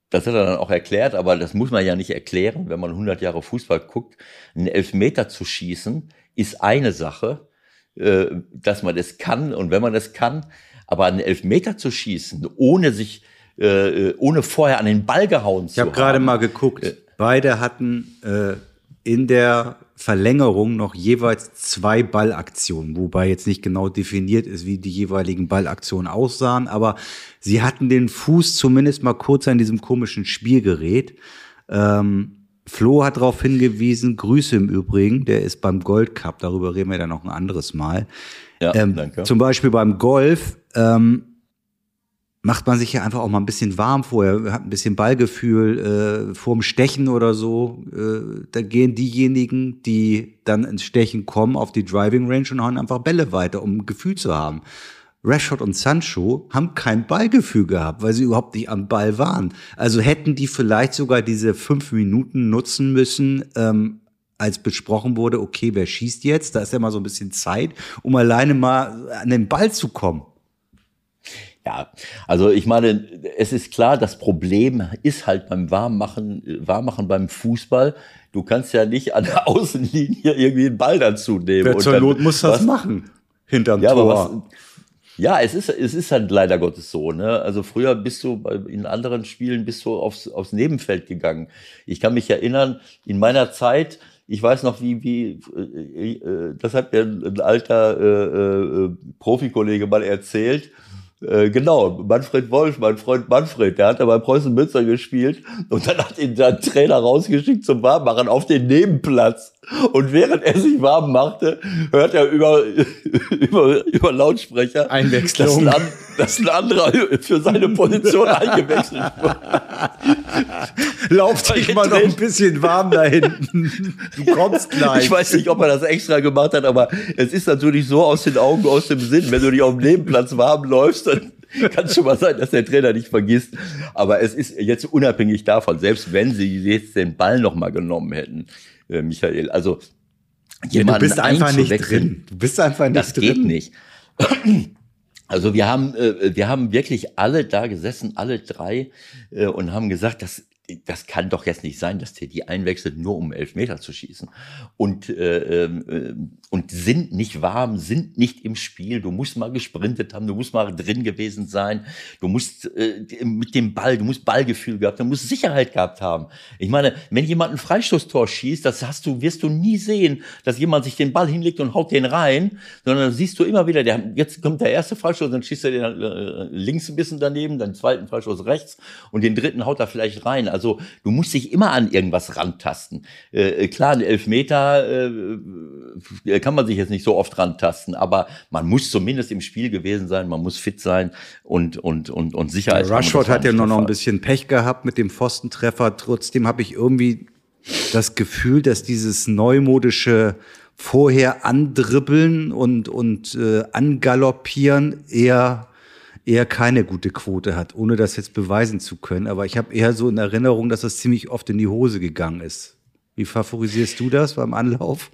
das hat er dann auch erklärt, aber das muss man ja nicht erklären, wenn man 100 Jahre Fußball guckt. Einen Elfmeter zu schießen ist eine Sache, äh, dass man das kann und wenn man das kann, aber einen Elfmeter zu schießen, ohne sich äh, ohne vorher an den Ball gehauen zu haben. Ich habe gerade mal geguckt. Äh, Beide hatten äh, in der Verlängerung noch jeweils zwei Ballaktionen, wobei jetzt nicht genau definiert ist, wie die jeweiligen Ballaktionen aussahen, aber sie hatten den Fuß zumindest mal kurz an diesem komischen Spielgerät. Ähm, Flo hat darauf hingewiesen, Grüße im Übrigen, der ist beim Gold Cup, darüber reden wir dann noch ein anderes Mal. Ja, ähm, danke. Zum Beispiel beim Golf ähm, macht man sich ja einfach auch mal ein bisschen warm vorher, hat ein bisschen Ballgefühl äh, vorm Stechen oder so. Äh, da gehen diejenigen, die dann ins Stechen kommen, auf die Driving Range und hauen einfach Bälle weiter, um ein Gefühl zu haben. Rashford und Sancho haben kein Ballgefühl gehabt, weil sie überhaupt nicht am Ball waren. Also hätten die vielleicht sogar diese fünf Minuten nutzen müssen, ähm, als besprochen wurde, okay, wer schießt jetzt? Da ist ja mal so ein bisschen Zeit, um alleine mal an den Ball zu kommen. Ja, also ich meine, es ist klar, das Problem ist halt beim Warmmachen, Warmmachen beim Fußball. Du kannst ja nicht an der Außenlinie irgendwie einen Ball dazu nehmen. Wer zur Not muss das was, machen. Hinterm ja, Tor. Was, ja, es ist, es ist halt leider Gottes so. Ne? Also früher bist du in anderen Spielen bist du aufs, aufs Nebenfeld gegangen. Ich kann mich erinnern, in meiner Zeit, ich weiß noch, wie, wie, äh, äh, das hat mir ein alter äh, äh, Profikollege mal erzählt. Äh, genau, Manfred Wolf, mein Freund Manfred, der hat da bei Preußen Münster gespielt und dann hat ihn der Trainer rausgeschickt zum Warmmachen auf den Nebenplatz. Und während er sich warm machte, hört er über, über, über Lautsprecher. Dass, ein, dass ein anderer für seine Position eingewechselt wird. Lauf dich mal noch ein bisschen warm da hinten. Du kommst gleich. Ich weiß nicht, ob er das extra gemacht hat, aber es ist natürlich so aus den Augen, aus dem Sinn. Wenn du dich auf dem Nebenplatz warm läufst, dann kann es schon mal sein, dass der Trainer nicht vergisst. Aber es ist jetzt unabhängig davon, selbst wenn sie jetzt den Ball noch mal genommen hätten, äh, Michael, also ja, du bist einfach nicht drin. Du bist einfach nicht das drin. Das geht nicht. Also wir haben, äh, wir haben wirklich alle da gesessen, alle drei, äh, und haben gesagt, das das kann doch jetzt nicht sein, dass der die einwechselt, nur um elf Meter zu schießen. Und, äh, äh, und sind nicht warm, sind nicht im Spiel. Du musst mal gesprintet haben, du musst mal drin gewesen sein. Du musst äh, mit dem Ball, du musst Ballgefühl gehabt, du musst Sicherheit gehabt haben. Ich meine, wenn jemand ein Freistoßtor schießt, das hast du, wirst du nie sehen, dass jemand sich den Ball hinlegt und haut den rein, sondern siehst du immer wieder, der, jetzt kommt der erste Freistoß, dann schießt er den äh, links ein bisschen daneben, dann zweiten Freistoß rechts und den dritten haut er vielleicht rein. Also du musst dich immer an irgendwas rantasten. Äh, klar, ein Elfmeter äh, kann man sich jetzt nicht so oft rantasten, aber man muss zumindest im Spiel gewesen sein, man muss fit sein und und und und Sicherheit. Ja, Rushford hat ja nur noch ein bisschen Pech gehabt mit dem Pfostentreffer. Trotzdem habe ich irgendwie das Gefühl, dass dieses neumodische vorher andribbeln und und äh, angaloppieren eher eher keine gute Quote hat, ohne das jetzt beweisen zu können. Aber ich habe eher so in Erinnerung, dass das ziemlich oft in die Hose gegangen ist. Wie favorisierst du das beim Anlauf?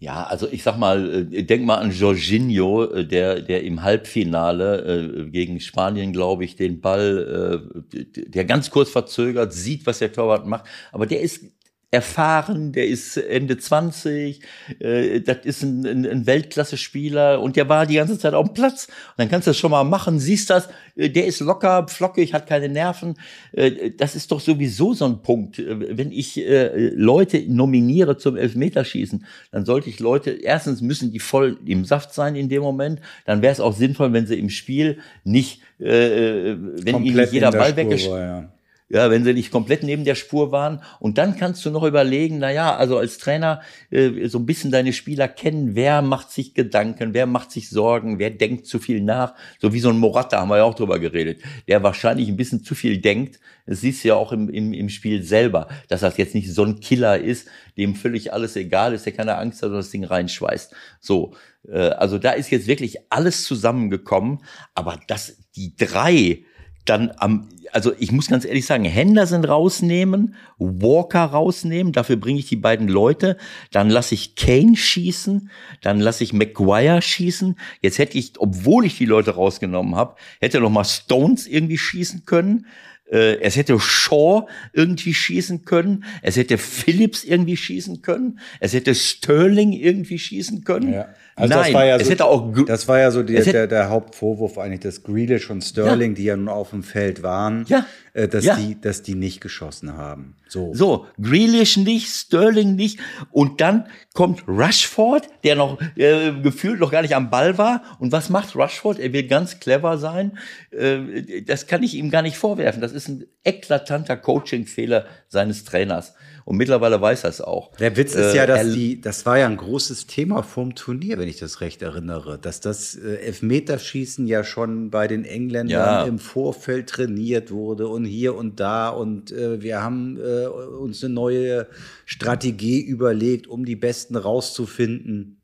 Ja, also ich sag mal, äh, denk mal an Jorginho, äh, der, der im Halbfinale äh, gegen Spanien, glaube ich, den Ball, der ganz kurz verzögert, sieht, was der Torwart macht, aber der ist erfahren, der ist Ende 20, äh, das ist ein, ein, ein Weltklasse-Spieler und der war die ganze Zeit auf dem Platz. Und dann kannst du das schon mal machen, siehst das, äh, der ist locker, flockig, hat keine Nerven. Äh, das ist doch sowieso so ein Punkt. Äh, wenn ich äh, Leute nominiere zum Elfmeterschießen, dann sollte ich Leute, erstens müssen die voll im Saft sein in dem Moment, dann wäre es auch sinnvoll, wenn sie im Spiel nicht, äh, äh wenn ihnen jeder Ball weggeschickt ja wenn sie nicht komplett neben der Spur waren. Und dann kannst du noch überlegen, na ja, also als Trainer äh, so ein bisschen deine Spieler kennen, wer macht sich Gedanken, wer macht sich Sorgen, wer denkt zu viel nach. So wie so ein Morata haben wir ja auch drüber geredet, der wahrscheinlich ein bisschen zu viel denkt. Das siehst du ja auch im, im, im Spiel selber, dass das jetzt nicht so ein Killer ist, dem völlig alles egal ist, der keine Angst hat und das Ding reinschweißt. So, äh, also da ist jetzt wirklich alles zusammengekommen, aber dass die drei dann am, also ich muss ganz ehrlich sagen, Henderson rausnehmen, Walker rausnehmen, dafür bringe ich die beiden Leute, dann lasse ich Kane schießen, dann lasse ich McGuire schießen. Jetzt hätte ich, obwohl ich die Leute rausgenommen habe, hätte noch mal Stones irgendwie schießen können. Äh, es hätte Shaw irgendwie schießen können. Es hätte Phillips irgendwie schießen können. Es hätte Sterling irgendwie schießen können. Ja. Also Nein, das war ja so, hätte auch das war ja so die, der, der Hauptvorwurf eigentlich, dass Grealish und Sterling, ja. die ja nun auf dem Feld waren, ja. äh, dass ja. die, dass die nicht geschossen haben. So. So, Grealish nicht, Sterling nicht, und dann kommt Rushford, der noch äh, gefühlt noch gar nicht am Ball war. Und was macht Rushford? Er will ganz clever sein. Äh, das kann ich ihm gar nicht vorwerfen. Das ist ein eklatanter Coaching-Fehler seines Trainers. Und mittlerweile weiß er es auch. Der Witz ist ja, dass die, das war ja ein großes Thema vorm Turnier, wenn ich das recht erinnere, dass das Elfmeterschießen ja schon bei den Engländern ja. im Vorfeld trainiert wurde und hier und da und äh, wir haben äh, uns eine neue Strategie überlegt, um die Besten rauszufinden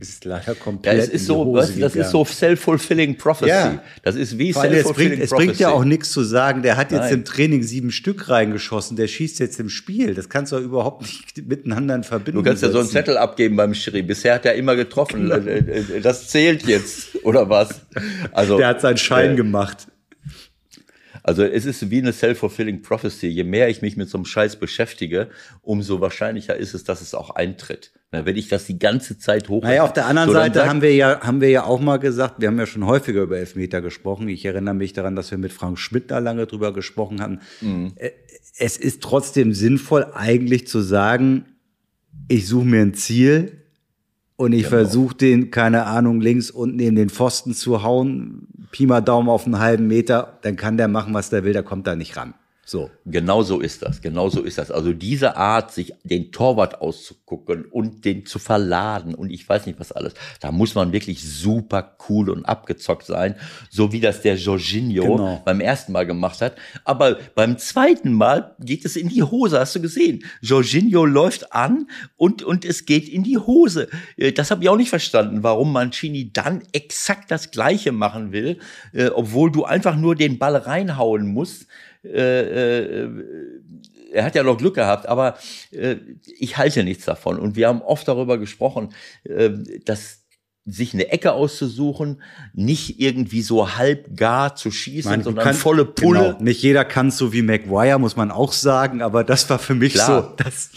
ist leider komplett. Ja, es ist so, weißt du, das ist so self-fulfilling prophecy. Ja. Das ist wie self-fulfilling prophecy. Es bringt ja auch nichts zu sagen, der hat jetzt Nein. im Training sieben Stück reingeschossen, der schießt jetzt im Spiel. Das kannst du auch überhaupt nicht miteinander in Verbindung Du kannst setzen. ja so einen Zettel abgeben beim Schiri. Bisher hat er immer getroffen. Genau. Das zählt jetzt, oder was? Also, der hat seinen Schein äh, gemacht. Also es ist wie eine self-fulfilling prophecy. Je mehr ich mich mit so einem Scheiß beschäftige, umso wahrscheinlicher ist es, dass es auch eintritt. Na, wenn ich das die ganze Zeit hoch. Naja, auf der anderen so, Seite haben wir ja, haben wir ja auch mal gesagt, wir haben ja schon häufiger über Elfmeter gesprochen. Ich erinnere mich daran, dass wir mit Frank Schmidt da lange drüber gesprochen haben. Mhm. Äh, es ist trotzdem sinnvoll, eigentlich zu sagen, ich suche mir ein Ziel, und ich genau. versuche den, keine Ahnung, links unten neben den Pfosten zu hauen, Pi mal Daumen auf einen halben Meter, dann kann der machen, was der will, der kommt da nicht ran. So. Genau so ist das. Genau so ist das. Also diese Art, sich den Torwart auszugucken und den zu verladen und ich weiß nicht was alles. Da muss man wirklich super cool und abgezockt sein. So wie das der Jorginho genau. beim ersten Mal gemacht hat. Aber beim zweiten Mal geht es in die Hose. Hast du gesehen? Jorginho läuft an und, und es geht in die Hose. Äh, das habe ich auch nicht verstanden, warum Mancini dann exakt das Gleiche machen will, äh, obwohl du einfach nur den Ball reinhauen musst äh, äh, er hat ja noch Glück gehabt, aber äh, ich halte nichts davon. Und wir haben oft darüber gesprochen, äh, dass sich eine Ecke auszusuchen, nicht irgendwie so halb gar zu schießen, meine, sondern kann, volle Pulle. Genau. Nicht jeder kann so wie Maguire, muss man auch sagen, aber das war für mich Klar. so, das,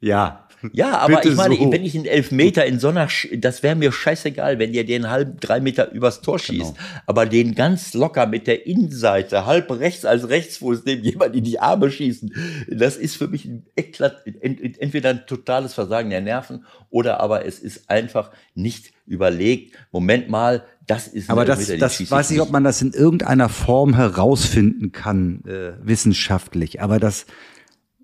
ja, ja, aber ich meine, so. wenn ich einen Elfmeter in so einer, Sch das wäre mir scheißegal, wenn ihr den halb drei Meter übers Tor schießt. Genau. Aber den ganz locker mit der Innenseite, halb rechts als Rechtsfuß, dem jemand in die Arme schießen, das ist für mich ein Eklat, entweder ein totales Versagen der Nerven oder aber es ist einfach nicht überlegt. Moment mal, das ist aber das, das weiß ich, ob man das in irgendeiner Form herausfinden kann, äh, wissenschaftlich. Aber das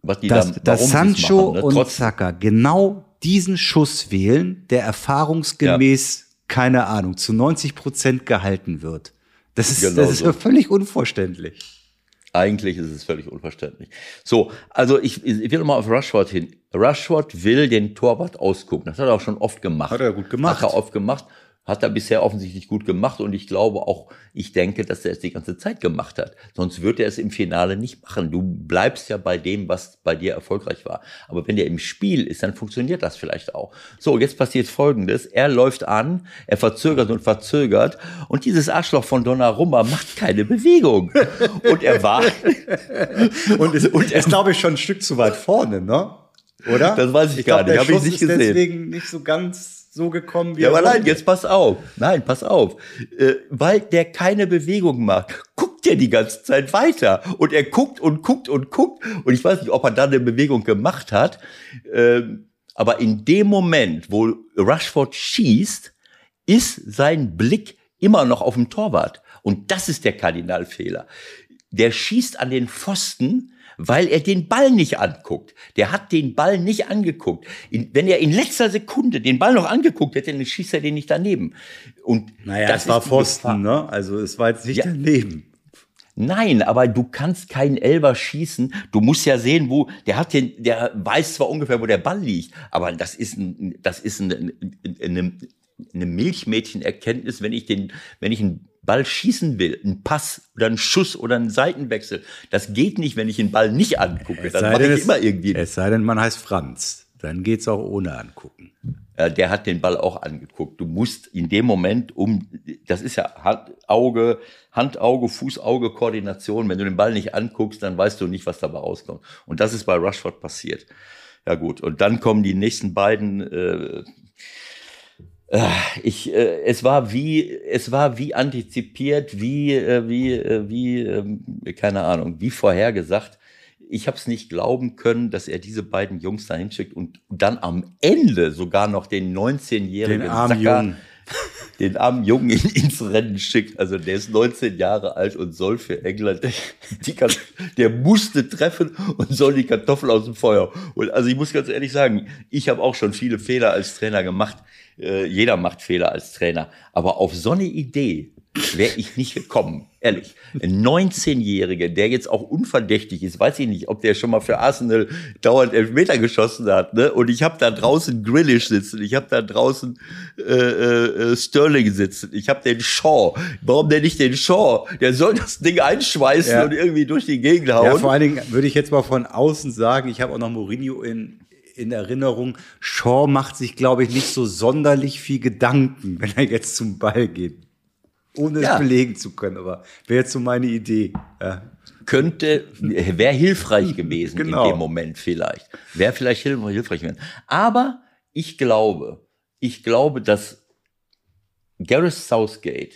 was die dass, da, dass Sancho machen, ne? und Saka genau diesen Schuss wählen, der erfahrungsgemäß, ja. keine Ahnung, zu 90 Prozent gehalten wird. Das ist, genau das ist so. völlig unverständlich. Eigentlich ist es völlig unverständlich. So, also ich, ich will mal auf Rushford hin. Rushford will den Torwart ausgucken. Das hat er auch schon oft gemacht. Hat er gut gemacht. Hat er oft gemacht hat er bisher offensichtlich gut gemacht und ich glaube auch, ich denke, dass er es die ganze Zeit gemacht hat. Sonst wird er es im Finale nicht machen. Du bleibst ja bei dem, was bei dir erfolgreich war. Aber wenn der im Spiel ist, dann funktioniert das vielleicht auch. So, jetzt passiert Folgendes. Er läuft an, er verzögert und verzögert und dieses Arschloch von Donnarumma macht keine Bewegung. Und er war... und ist, und er ist, glaube ich, schon ein Stück zu weit vorne, ne? Oder? Das weiß ich, ich gar glaub, nicht. Habe ich nicht gesehen. deswegen nicht so ganz so gekommen, wie Ja, aber nein, jetzt pass auf. Nein, pass auf. Äh, weil der keine Bewegung macht, guckt er die ganze Zeit weiter. Und er guckt und guckt und guckt. Und ich weiß nicht, ob er dann eine Bewegung gemacht hat. Ähm, aber in dem Moment, wo Rushford schießt, ist sein Blick immer noch auf dem Torwart. Und das ist der Kardinalfehler. Der schießt an den Pfosten weil er den Ball nicht anguckt. Der hat den Ball nicht angeguckt. In, wenn er in letzter Sekunde den Ball noch angeguckt hätte, dann schießt er den nicht daneben. Und naja, das war Pfosten, ne? Also es war jetzt nicht ja. daneben. Nein, aber du kannst keinen Elber schießen. Du musst ja sehen, wo der hat den, der weiß zwar ungefähr, wo der Ball liegt, aber das ist ein, das ist eine, eine, eine Milchmädchenerkenntnis, wenn ich den, wenn ich einen Ball schießen will, ein Pass oder ein Schuss oder ein Seitenwechsel, das geht nicht, wenn ich den Ball nicht angucke. Es dann mache ich immer irgendwie. Es sei denn, man heißt Franz. Dann geht's auch ohne angucken. Ja, der hat den Ball auch angeguckt. Du musst in dem Moment um, das ist ja Hand, Auge, Hand-Auge, Fuß-Auge-Koordination. Wenn du den Ball nicht anguckst, dann weißt du nicht, was dabei rauskommt. Und das ist bei Rushford passiert. Ja gut, und dann kommen die nächsten beiden äh, ich, äh, es war wie, es war wie antizipiert, wie, äh, wie, äh, wie, ähm, keine Ahnung, wie vorhergesagt. Ich habe es nicht glauben können, dass er diese beiden Jungs da hinschickt und dann am Ende sogar noch den 19-jährigen Sacker, den armen Jungen ins Rennen schickt. Also der ist 19 Jahre alt und soll für England, die, der musste treffen und soll die Kartoffel aus dem Feuer. Und also ich muss ganz ehrlich sagen, ich habe auch schon viele Fehler als Trainer gemacht. Äh, jeder macht Fehler als Trainer. Aber auf so eine Idee wäre ich nicht gekommen. Ehrlich. Ein 19-Jähriger, der jetzt auch unverdächtig ist, weiß ich nicht, ob der schon mal für Arsenal dauernd Elfmeter geschossen hat. Ne? Und ich habe da draußen Grillish sitzen, ich habe da draußen äh, äh, Sterling sitzen, ich habe den Shaw. Warum denn nicht den Shaw? Der soll das Ding einschweißen ja. und irgendwie durch die Gegend hauen. Ja, vor allen Dingen würde ich jetzt mal von außen sagen, ich habe auch noch Mourinho in, in Erinnerung. Shaw macht sich, glaube ich, nicht so sonderlich viel Gedanken, wenn er jetzt zum Ball geht ohne ja. es belegen zu können. Aber wäre jetzt so meine Idee. Ja. Könnte, wäre hilfreich gewesen genau. in dem Moment vielleicht. Wäre vielleicht hilfreich gewesen. Aber ich glaube, ich glaube, dass Gareth Southgate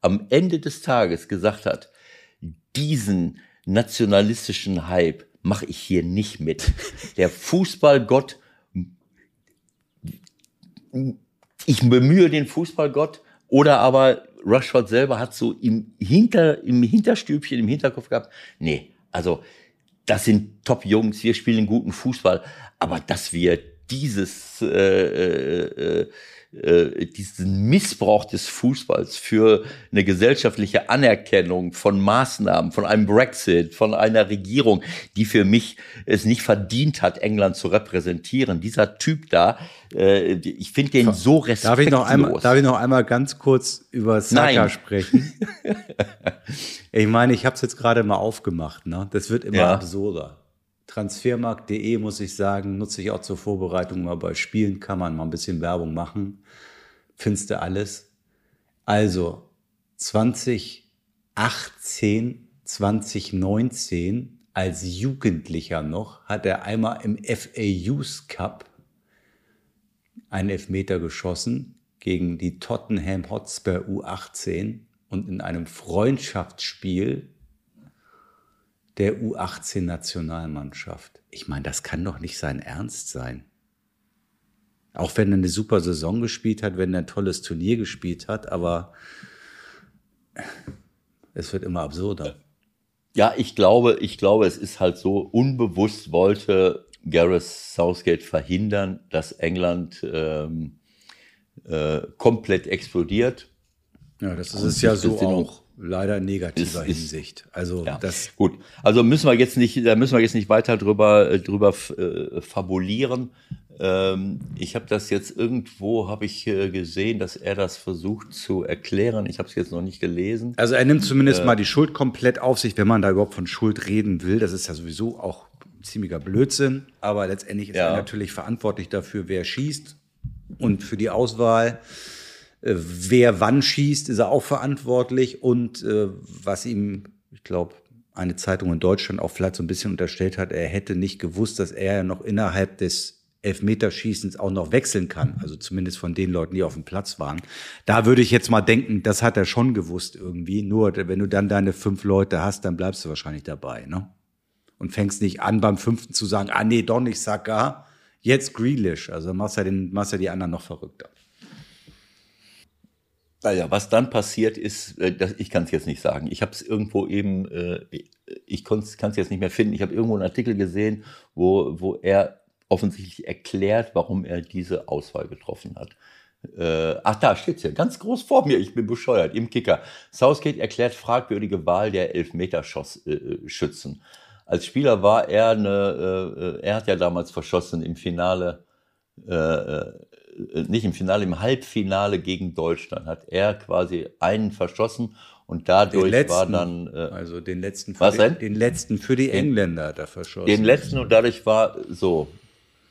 am Ende des Tages gesagt hat, diesen nationalistischen Hype mache ich hier nicht mit. Der Fußballgott, ich bemühe den Fußballgott oder aber Rushford selber hat so im, Hinter, im Hinterstübchen, im Hinterkopf gehabt, nee, also das sind Top-Jungs, wir spielen guten Fußball, aber dass wir dieses äh, äh, äh diesen Missbrauch des Fußballs für eine gesellschaftliche Anerkennung von Maßnahmen, von einem Brexit, von einer Regierung, die für mich es nicht verdient hat, England zu repräsentieren. Dieser Typ da, äh, ich finde den so respektlos. Darf ich noch einmal, darf ich noch einmal ganz kurz über Saka Nein. sprechen? ich meine, ich habe es jetzt gerade mal aufgemacht. Ne? Das wird immer ja. absurder. Transfermarkt.de muss ich sagen, nutze ich auch zur Vorbereitung mal bei Spielen, kann man mal ein bisschen Werbung machen. Findest du alles. Also 2018, 2019 als Jugendlicher noch hat er einmal im FA Youth Cup einen Elfmeter geschossen gegen die Tottenham Hotspur U18 und in einem Freundschaftsspiel der U18-Nationalmannschaft. Ich meine, das kann doch nicht sein Ernst sein. Auch wenn er eine super Saison gespielt hat, wenn er ein tolles Turnier gespielt hat, aber es wird immer absurder. Ja, ich glaube, ich glaube, es ist halt so, unbewusst wollte Gareth Southgate verhindern, dass England ähm, äh, komplett explodiert. Ja, das ist es ja so auch leider in negativer ist, Hinsicht. Also ja. das gut. Also müssen wir jetzt nicht, da müssen wir jetzt nicht weiter drüber äh, drüber äh, fabulieren. Ähm, ich habe das jetzt irgendwo habe ich äh, gesehen, dass er das versucht zu erklären. Ich habe es jetzt noch nicht gelesen. Also er nimmt zumindest äh, mal die Schuld komplett auf sich, wenn man da überhaupt von Schuld reden will. Das ist ja sowieso auch ziemlicher Blödsinn. Aber letztendlich ist ja. er natürlich verantwortlich dafür, wer schießt und für die Auswahl. Äh, wer wann schießt, ist er auch verantwortlich. Und äh, was ihm, ich glaube, eine Zeitung in Deutschland auch vielleicht so ein bisschen unterstellt hat, er hätte nicht gewusst, dass er noch innerhalb des Elfmeterschießens auch noch wechseln kann. Also zumindest von den Leuten, die auf dem Platz waren. Da würde ich jetzt mal denken, das hat er schon gewusst irgendwie. Nur wenn du dann deine fünf Leute hast, dann bleibst du wahrscheinlich dabei, ne? Und fängst nicht an, beim fünften zu sagen, ah nee, doch nicht Saka, jetzt Grealish. Also machst ja, den, machst ja die anderen noch verrückter. Naja, was dann passiert ist, äh, das, ich kann es jetzt nicht sagen. Ich habe es irgendwo eben, äh, ich kann es jetzt nicht mehr finden. Ich habe irgendwo einen Artikel gesehen, wo, wo er offensichtlich erklärt, warum er diese Auswahl getroffen hat. Äh, ach, da steht's ja ganz groß vor mir. Ich bin bescheuert. Im Kicker. Southgate erklärt fragwürdige Wahl der Elfmeterschützen. Äh, Als Spieler war er eine, äh, er hat ja damals verschossen im Finale nicht im Finale, im Halbfinale gegen Deutschland hat er quasi einen verschossen und dadurch letzten, war dann äh, also den letzten für was die, denn? den letzten für die Engländer da verschossen. Den letzten und dadurch war so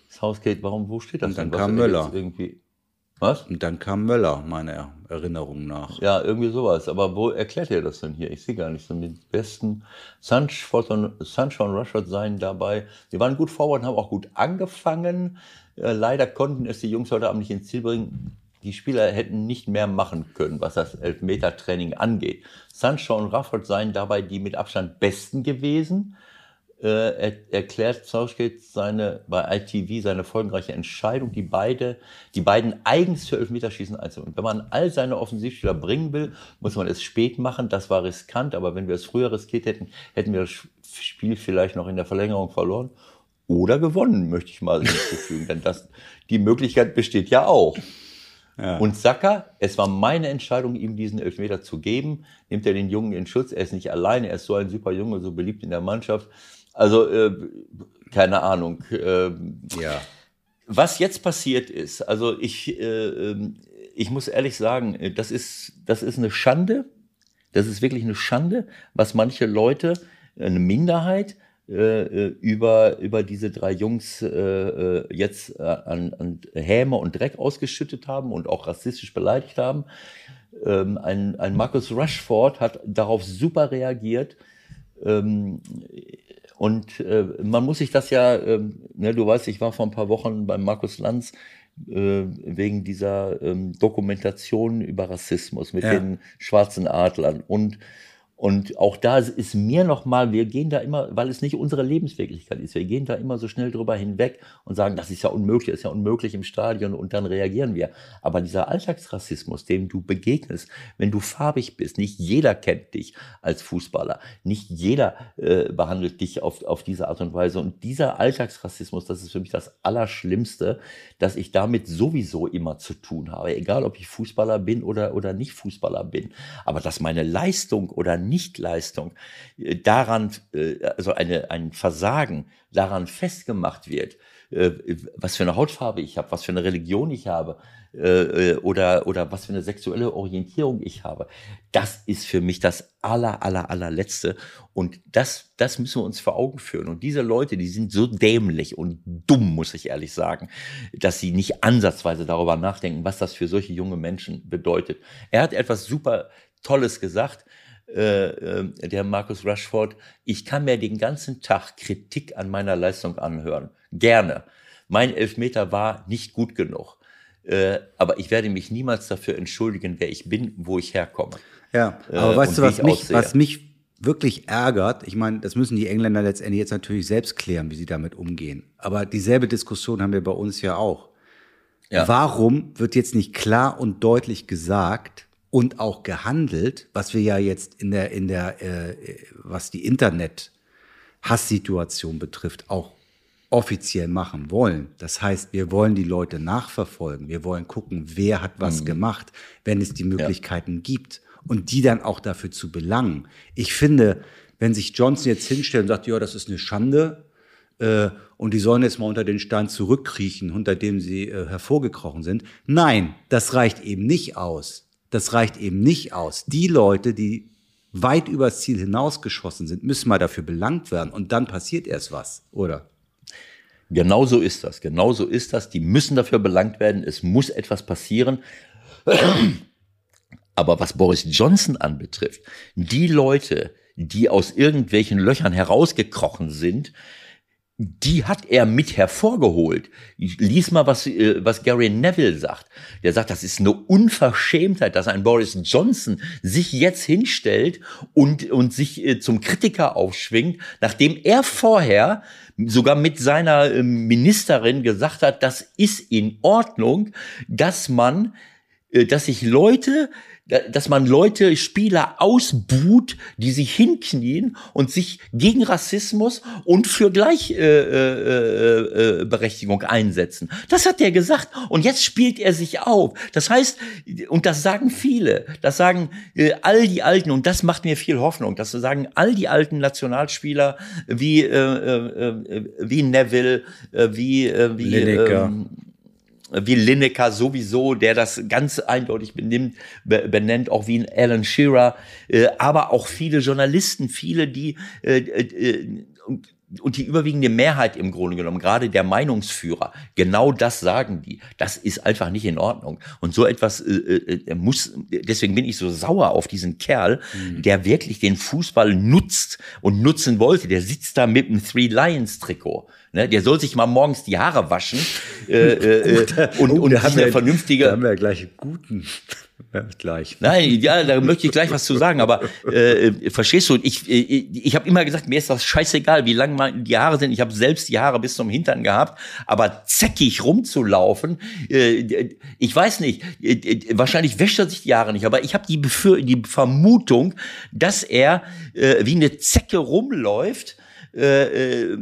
Southgate, warum wo steht das und dann denn? kam Möller irgendwie was? Und dann kam Möller, meiner Erinnerung nach. Ja, irgendwie sowas. Aber wo erklärt ihr das denn hier? Ich sehe gar nicht so. Die besten Sunshine Rushers seien dabei. Sie waren gut vorwärts, haben auch gut angefangen. Äh, leider konnten es die Jungs heute Abend nicht ins Ziel bringen. Die Spieler hätten nicht mehr machen können, was das Elfmeter-Training angeht. Sancho und Rafford seien dabei die mit Abstand besten gewesen. äh, er, erklärt Southgate seine, bei ITV seine folgenreiche Entscheidung, die beide, die beiden eigens für Elfmeterschießen einzubauen. Wenn man all seine Offensivspieler bringen will, muss man es spät machen. Das war riskant, aber wenn wir es früher riskiert hätten, hätten wir das Spiel vielleicht noch in der Verlängerung verloren oder gewonnen, möchte ich mal hinzufügen. Denn das, die Möglichkeit besteht ja auch. Ja. Und Saka, es war meine Entscheidung, ihm diesen Elfmeter zu geben. Nimmt er den Jungen in Schutz. Er ist nicht alleine. Er ist so ein super Junge, so beliebt in der Mannschaft. Also, äh, keine Ahnung. Äh, ja. Was jetzt passiert ist, also ich, äh, ähm, ich muss ehrlich sagen, äh, das ist, das ist eine Schande. Das ist wirklich eine Schande, was manche Leute, eine Minderheit, äh, äh, über, über diese drei Jungs äh, jetzt an, an Häme und Dreck ausgeschüttet haben und auch rassistisch beleidigt haben. Ähm, ein, ein Marcus Rushford hat darauf super reagiert. Ähm, und äh, man muss sich das ja, äh, ne, du weißt, ich war vor ein paar Wochen beim Markus Lanz äh, wegen dieser ähm, Dokumentation über Rassismus mit ja. den schwarzen Adlern. Und und auch da ist mir nochmal, wir gehen da immer, weil es nicht unsere Lebenswirklichkeit ist, wir gehen da immer so schnell drüber hinweg und sagen, das ist ja unmöglich, das ist ja unmöglich im Stadion und dann reagieren wir. Aber dieser Alltagsrassismus, dem du begegnest, wenn du farbig bist, nicht jeder kennt dich als Fußballer, nicht jeder äh, behandelt dich auf, auf diese Art und Weise. Und dieser Alltagsrassismus, das ist für mich das Allerschlimmste, dass ich damit sowieso immer zu tun habe, egal ob ich Fußballer bin oder, oder nicht Fußballer bin. Aber dass meine Leistung oder Nichtleistung äh, daran, äh, also eine, ein Versagen daran festgemacht wird, äh, was für eine Hautfarbe ich habe, was für eine Religion ich habe oder, oder was für eine sexuelle Orientierung ich habe, das ist für mich das aller, aller, allerletzte. Und das, das müssen wir uns vor Augen führen. Und diese Leute, die sind so dämlich und dumm, muss ich ehrlich sagen, dass sie nicht ansatzweise darüber nachdenken, was das für solche junge Menschen bedeutet. Er hat etwas super Tolles gesagt. Äh, äh, der Markus Rushford, ich kann mir den ganzen Tag Kritik an meiner Leistung anhören. Gerne. Mein Elfmeter war nicht gut genug. Äh, aber ich werde mich niemals dafür entschuldigen, wer ich bin, wo ich herkomme. Ja, aber äh, weißt du, was mich, was mich wirklich ärgert, ich meine, das müssen die Engländer letztendlich jetzt natürlich selbst klären, wie sie damit umgehen. Aber dieselbe Diskussion haben wir bei uns ja auch. Ja. Warum wird jetzt nicht klar und deutlich gesagt, und auch gehandelt, was wir ja jetzt in der, in der, äh, was die Internet-Hasssituation betrifft, auch offiziell machen wollen. Das heißt, wir wollen die Leute nachverfolgen. Wir wollen gucken, wer hat was mhm. gemacht, wenn es die Möglichkeiten ja. gibt und die dann auch dafür zu belangen. Ich finde, wenn sich Johnson jetzt hinstellt und sagt, ja, das ist eine Schande, äh, und die sollen jetzt mal unter den Stein zurückkriechen, unter dem sie äh, hervorgekrochen sind. Nein, das reicht eben nicht aus das reicht eben nicht aus. Die Leute, die weit übers Ziel hinausgeschossen sind, müssen mal dafür belangt werden und dann passiert erst was, oder? Genau so ist das. Genau so ist das. Die müssen dafür belangt werden. Es muss etwas passieren. Aber was Boris Johnson anbetrifft, die Leute, die aus irgendwelchen Löchern herausgekrochen sind, die hat er mit hervorgeholt. Lies mal, was, äh, was Gary Neville sagt. Der sagt, das ist eine Unverschämtheit, dass ein Boris Johnson sich jetzt hinstellt und, und sich äh, zum Kritiker aufschwingt, nachdem er vorher sogar mit seiner äh, Ministerin gesagt hat, das ist in Ordnung, dass man, dass sich Leute dass man Leute, Spieler ausbuht, die sich hinknien und sich gegen Rassismus und für Gleichberechtigung äh, äh, äh, einsetzen. Das hat er gesagt und jetzt spielt er sich auf. Das heißt, und das sagen viele, das sagen äh, all die Alten und das macht mir viel Hoffnung, dass sagen all die alten Nationalspieler wie äh, äh, wie Neville, äh, wie äh, wie Lineker. Ähm, wie Lineker sowieso, der das ganz eindeutig benimmt, benennt, auch wie Alan Shearer, äh, aber auch viele Journalisten, viele, die äh, äh, und die überwiegende Mehrheit im Grunde genommen, gerade der Meinungsführer, genau das sagen die. Das ist einfach nicht in Ordnung. Und so etwas äh, äh, muss, deswegen bin ich so sauer auf diesen Kerl, mhm. der wirklich den Fußball nutzt und nutzen wollte. Der sitzt da mit einem Three Lions Trikot. Ne? Der soll sich mal morgens die Haare waschen äh, äh, und, oh, und, und eine vernünftige. Da haben wir ja gleich einen guten Ja, gleich. Nein, ja, da möchte ich gleich was zu sagen, aber äh, verstehst du, ich, ich, äh, ich habe immer gesagt, mir ist das scheißegal, wie lang die Haare sind. Ich habe selbst die Haare bis zum Hintern gehabt, aber zäckig rumzulaufen, äh, ich weiß nicht, äh, wahrscheinlich wäscht er sich die Haare nicht, aber ich habe die, Befür die Vermutung, dass er äh, wie eine Zecke rumläuft, äh, äh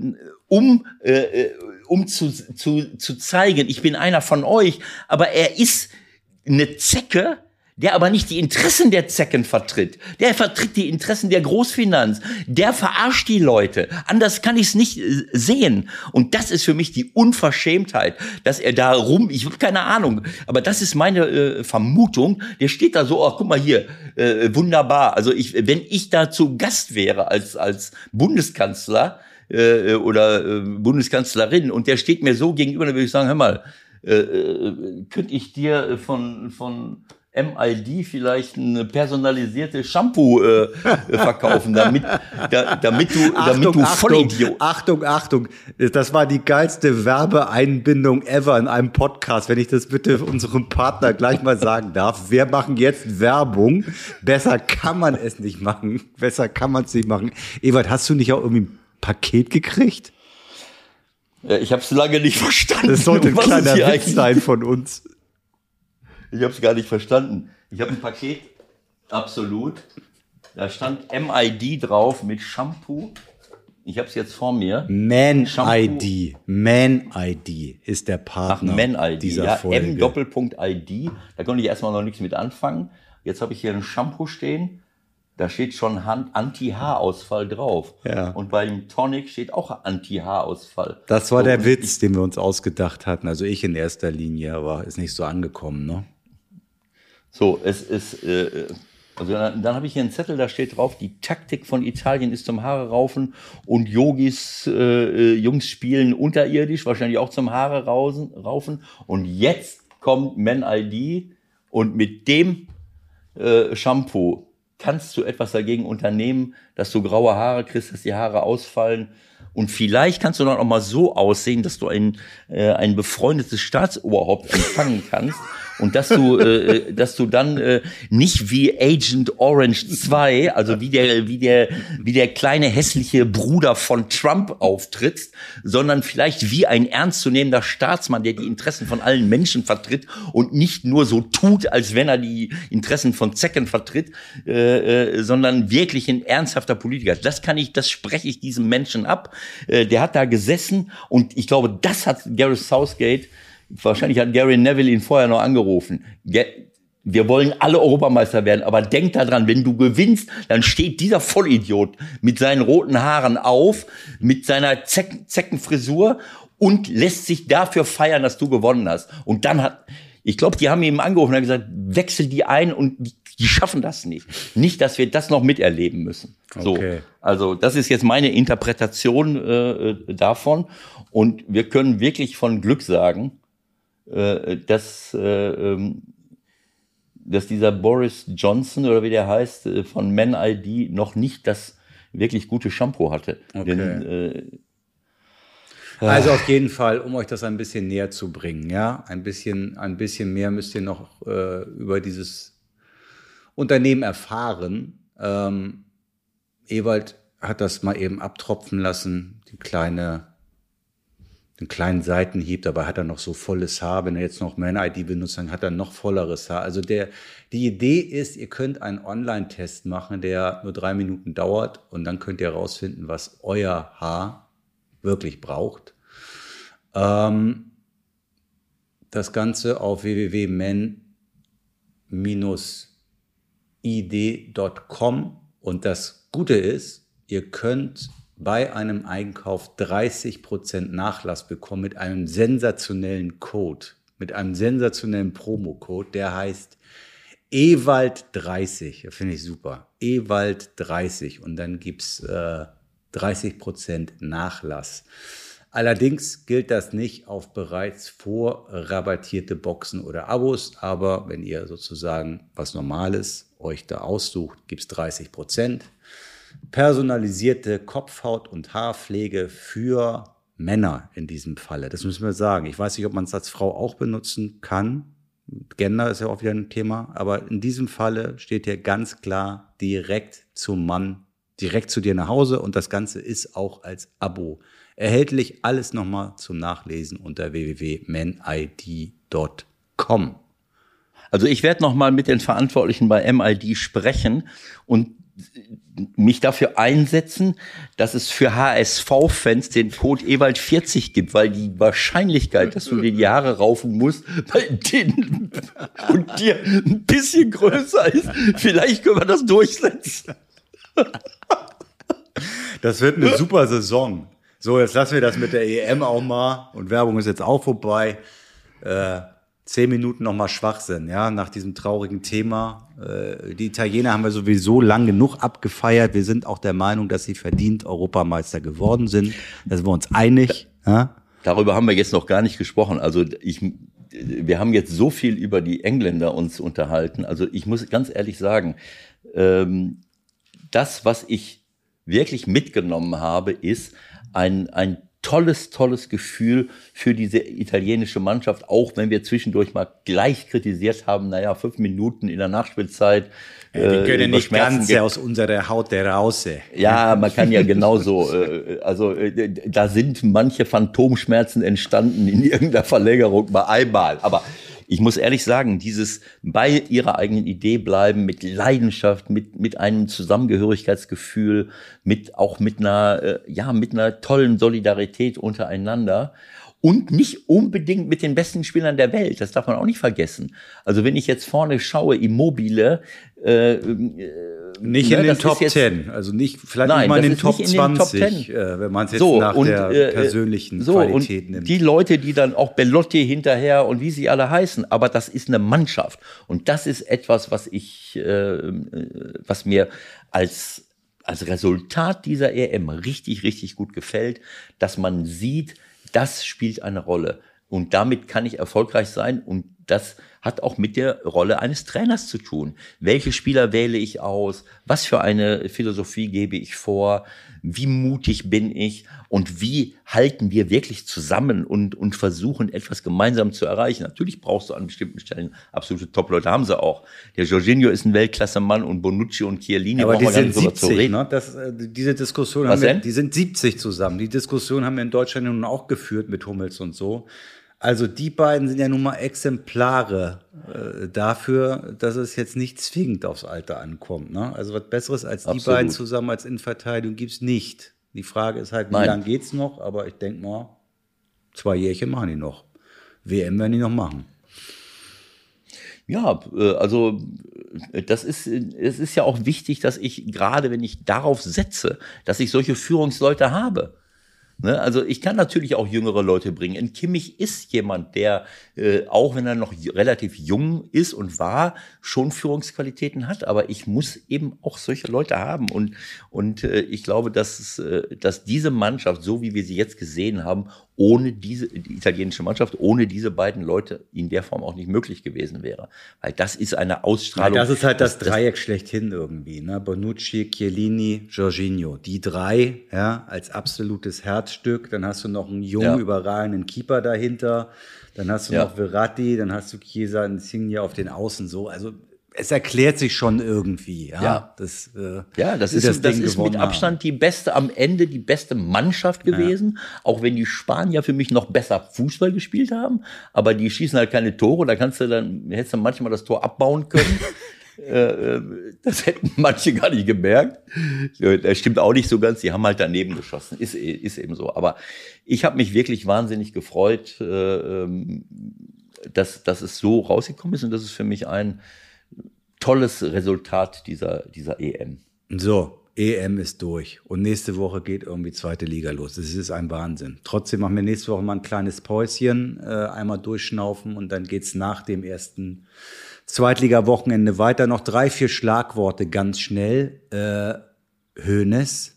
um, äh, um zu, zu, zu zeigen, ich bin einer von euch, aber er ist eine Zecke, der aber nicht die Interessen der Zecken vertritt. Der vertritt die Interessen der Großfinanz. Der verarscht die Leute. Anders kann ich es nicht äh, sehen. Und das ist für mich die Unverschämtheit, dass er da rum, ich habe keine Ahnung, aber das ist meine äh, Vermutung. Der steht da so, ach guck mal hier, äh, wunderbar. Also ich, wenn ich da zu Gast wäre als, als Bundeskanzler, äh, oder äh, Bundeskanzlerin und der steht mir so gegenüber, dann würde ich sagen, hör mal, äh, äh, könnte ich dir von, von MID vielleicht ein personalisiertes Shampoo äh, verkaufen, damit, da, damit du, Achtung, damit du Vollidiot. Achtung, Achtung, das war die geilste Werbeeinbindung ever in einem Podcast. Wenn ich das bitte unserem Partner gleich mal sagen darf. Wir machen jetzt Werbung. Besser kann man es nicht machen. Besser kann man es nicht machen. Ewald, hast du nicht auch irgendwie ein Paket gekriegt? Ja, ich habe es lange nicht verstanden. Das sollte ein kleiner Witz sein von uns. Ich habe es gar nicht verstanden. Ich habe ein Paket, absolut. Da stand MID drauf mit Shampoo. Ich habe es jetzt vor mir. Man ID. Man ID ist der Partner Ach, Man ID. dieser ja, Folge. M Doppelpunkt ID. Da konnte ich erstmal noch nichts mit anfangen. Jetzt habe ich hier ein Shampoo stehen. Da steht schon Anti-Haarausfall drauf. Ja. Und beim Tonic steht auch Anti-Haarausfall. Das war So, der Witz, den wir uns ausgedacht hatten. Also ich in erster Linie, aber ist nicht so angekommen, ne? So, es ist, äh, also dann, dann habe ich hier einen Zettel, da steht drauf, die Taktik von Italien ist zum Haare raufen und Yogis, äh, äh, Jungs spielen unterirdisch, wahrscheinlich auch zum Haare rausen, raufen. Und jetzt kommt Man ID und mit dem äh, Shampoo kannst du etwas dagegen unternehmen, dass du graue Haare kriegst, dass die Haare ausfallen. Und vielleicht kannst du dann auch mal so aussehen, dass du ein, äh, ein befreundetes Staatsoberhaupt empfangen kannst und dass du, äh, dass du dann äh, nicht wie Agent Orange 2, also wie der, wie der, wie der kleine hässliche Bruder von Trump auftrittst, sondern vielleicht wie ein ernstzunehmender Staatsmann, der die Interessen von allen Menschen vertritt und nicht nur so tut, als wenn er die Interessen von Zecken vertritt, äh, äh, sondern wirklich ein ernsthafter Politiker. Das kann ich, das spreche ich diesem Menschen ab. Äh, der hat da gesessen und ich glaube, das hat Gareth Southgate Wahrscheinlich hat Gary Neville ihn vorher noch angerufen. Ge- Wir wollen alle Europameister werden, aber denk daran, wenn du gewinnst, dann steht dieser Vollidiot mit seinen roten Haaren auf, mit seiner Zecken Zeckenfrisur und lässt sich dafür feiern, dass du gewonnen hast. Und dann hat, ich glaube, die haben ihm angerufen und haben gesagt, wechsel die ein und die, die schaffen das nicht. Nicht, dass wir das noch miterleben müssen. So, Okay. also das ist jetzt meine Interpretation äh, äh, davon. Und wir können wirklich von Glück sagen, äh, dass, äh, ähm, dass dieser Boris Johnson oder wie der heißt, äh, von Man ID noch nicht das wirklich gute Shampoo hatte. Okay. Denn, Also auf jeden Fall, um euch das ein bisschen näher zu bringen, ja, ein bisschen, ein bisschen mehr müsst ihr noch äh, über dieses Unternehmen erfahren. Ähm, Ewald hat das mal eben abtropfen lassen, die kleine, den kleinen Seitenhieb, dabei hat er noch so volles Haar. Wenn er jetzt noch Man-ID benutzt, dann hat er noch volleres Haar. Also der, die Idee ist, ihr könnt einen Online-Test machen, der nur drei Minuten dauert und dann könnt ihr herausfinden, was euer Haar wirklich braucht. Ähm, das Ganze auf www.men-id.com und das Gute ist, ihr könnt bei einem Einkauf 30% Nachlass bekommen mit einem sensationellen Code, mit einem sensationellen Promocode, der heißt Ewald30. Finde ich super. Ewald30 und dann gibt's äh, 30% Nachlass. Allerdings gilt das nicht auf bereits vorrabattierte Boxen oder Abos, aber wenn ihr sozusagen was Normales euch da aussucht, gibt's 30 Prozent. Personalisierte Kopfhaut- und Haarpflege für Männer in diesem Falle. Das müssen wir sagen. Ich weiß nicht, ob man es als Frau auch benutzen kann. Gender ist ja auch wieder ein Thema, aber in diesem Falle steht hier ganz klar direkt zum Mann, direkt zu dir nach Hause und das Ganze ist auch als Abo erhältlich. Alles nochmal zum Nachlesen unter www.manid.com. Also ich werde nochmal mit den Verantwortlichen bei MID sprechen und mich dafür einsetzen, dass es für HSV-Fans den Code Ewald 40 gibt, weil die Wahrscheinlichkeit, dass du dir die Haare raufen musst, bei denen und dir ein bisschen größer ist. Vielleicht können wir das durchsetzen. Das wird eine super Saison. So, jetzt lassen wir das mit der EM auch mal und Werbung ist jetzt auch vorbei. Äh, zehn Minuten nochmal Schwachsinn, ja, nach diesem traurigen Thema. Äh, die Italiener haben wir sowieso lang genug abgefeiert. Wir sind auch der Meinung, dass sie verdient Europameister geworden sind. Da sind wir uns einig. Ja? Darüber haben wir jetzt noch gar nicht gesprochen. Also ich, wir haben jetzt so viel über die Engländer uns unterhalten. Also ich muss ganz ehrlich sagen, ähm, das, was ich wirklich mitgenommen habe, ist ein, ein tolles, tolles Gefühl für diese italienische Mannschaft, auch wenn wir zwischendurch mal gleich kritisiert haben, naja, fünf Minuten in der Nachspielzeit. Ja, die können äh, nicht ganz aus unserer Haut heraus. Ja, man kann ja genauso, äh, also äh, da sind manche Phantomschmerzen entstanden in irgendeiner Verlängerung mal einmal, aber ich muss ehrlich sagen, dieses bei ihrer eigenen Idee bleiben, mit Leidenschaft, mit, mit einem Zusammengehörigkeitsgefühl, mit auch mit einer, äh, ja, mit einer tollen Solidarität untereinander und nicht unbedingt mit den besten Spielern der Welt. Das darf man auch nicht vergessen. Also wenn ich jetzt vorne schaue, Immobile, äh, äh nicht ne, in den Top jetzt, 10, also nicht vielleicht nein, nicht mal in den Top 20, den Top äh, wenn man es jetzt so, nach und, der äh, persönlichen so, Qualität nimmt. Die Leute, die dann auch Bellotti hinterher und wie sie alle heißen, aber das ist eine Mannschaft und das ist etwas, was ich, äh, was mir als als Resultat dieser EM richtig, richtig gut gefällt, dass man sieht, das spielt eine Rolle. Und damit kann ich erfolgreich sein. Und das hat auch mit der Rolle eines Trainers zu tun. Welche Spieler wähle ich aus? Was für eine Philosophie gebe ich vor? Wie mutig bin ich? Und wie halten wir wirklich zusammen und, und versuchen, etwas gemeinsam zu erreichen? Natürlich brauchst du an bestimmten Stellen absolute Top-Leute, haben sie auch. Der Jorginho ist ein Weltklasse-Mann und Bonucci und Chiellini Aber die sind 70, ne? Das, äh, diese Diskussion Was haben wir, die sind 70 zusammen. Die Diskussion haben wir in Deutschland nun auch geführt mit Hummels und so. Also die beiden sind ja nun mal Exemplare äh, dafür, dass es jetzt nicht zwingend aufs Alter ankommt. Ne? Also was Besseres als Absolut. die beiden zusammen als Innenverteidigung gibt's nicht. Die Frage ist halt, wie lang geht's noch? Aber ich denke mal, zwei Jährchen machen die noch. WM werden die noch machen. Ja, äh, also äh, das ist, es ist ja auch wichtig, dass ich gerade, wenn ich darauf setze, dass ich solche Führungsleute habe. Ne? Also ich kann natürlich auch jüngere Leute bringen. In Kimmich ist jemand, der, äh, auch wenn er noch relativ jung ist und war, schon Führungsqualitäten hat. Aber ich muss eben auch solche Leute haben. Und, und äh, ich glaube, dass, äh, dass diese Mannschaft, so wie wir sie jetzt gesehen haben, ohne diese die italienische Mannschaft, ohne diese beiden Leute in der Form auch nicht möglich gewesen wäre. Weil das ist eine Ausstrahlung. Ja, das ist halt das, das Dreieck das, schlechthin irgendwie. Ne? Bonucci, Chiellini, Jorginho. Die drei ja, als absolutes Herzstück. Dann hast du noch einen jungen, ja. überragenden Keeper dahinter. Dann hast du ja. noch Verratti, dann hast du Chiesa Insigne auf den Außen so. Also es erklärt sich schon irgendwie. Ja, ja. das, äh, ja, das ist, das, das ist mit Abstand haben. die beste, am Ende die beste Mannschaft gewesen. Ja. Auch wenn die Spanier für mich noch besser Fußball gespielt haben, aber die schießen halt keine Tore. Da kannst du dann, hättest du manchmal das Tor abbauen können. Äh, äh, das hätten manche gar nicht gemerkt. Das stimmt auch nicht so ganz. Die haben halt daneben geschossen. Ist, ist eben so. Aber ich habe mich wirklich wahnsinnig gefreut, äh, ähm, dass, dass es so rausgekommen ist. Und das ist für mich ein tolles Resultat dieser, dieser EM. So, EM ist durch und nächste Woche geht irgendwie zweite Liga los. Das ist ein Wahnsinn. Trotzdem machen wir nächste Woche mal ein kleines Päuschen, äh, einmal durchschnaufen und dann geht's nach dem ersten Zweitliga-Wochenende weiter. Noch drei, vier Schlagworte ganz schnell. Äh, Hönes,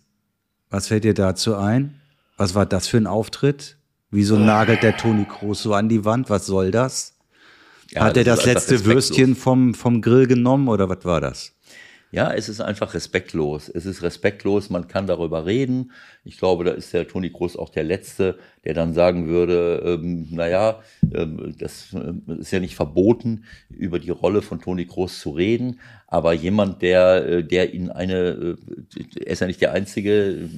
was fällt dir dazu ein? Was war das für ein Auftritt? Wieso nagelt der Toni Kroos so an die Wand? Was soll das? Ja, Hat er das, das letzte Würstchen vom, vom Grill genommen oder was war das? Ja, es ist einfach respektlos. Es ist respektlos, man kann darüber reden. Ich glaube, da ist der Toni Groß auch der Letzte, der dann sagen würde, ähm, naja, ähm, das äh, ist ja nicht verboten, über die Rolle von Toni Groß zu reden. Aber jemand, der, äh, der in eine, äh, er ist ja nicht der Einzige,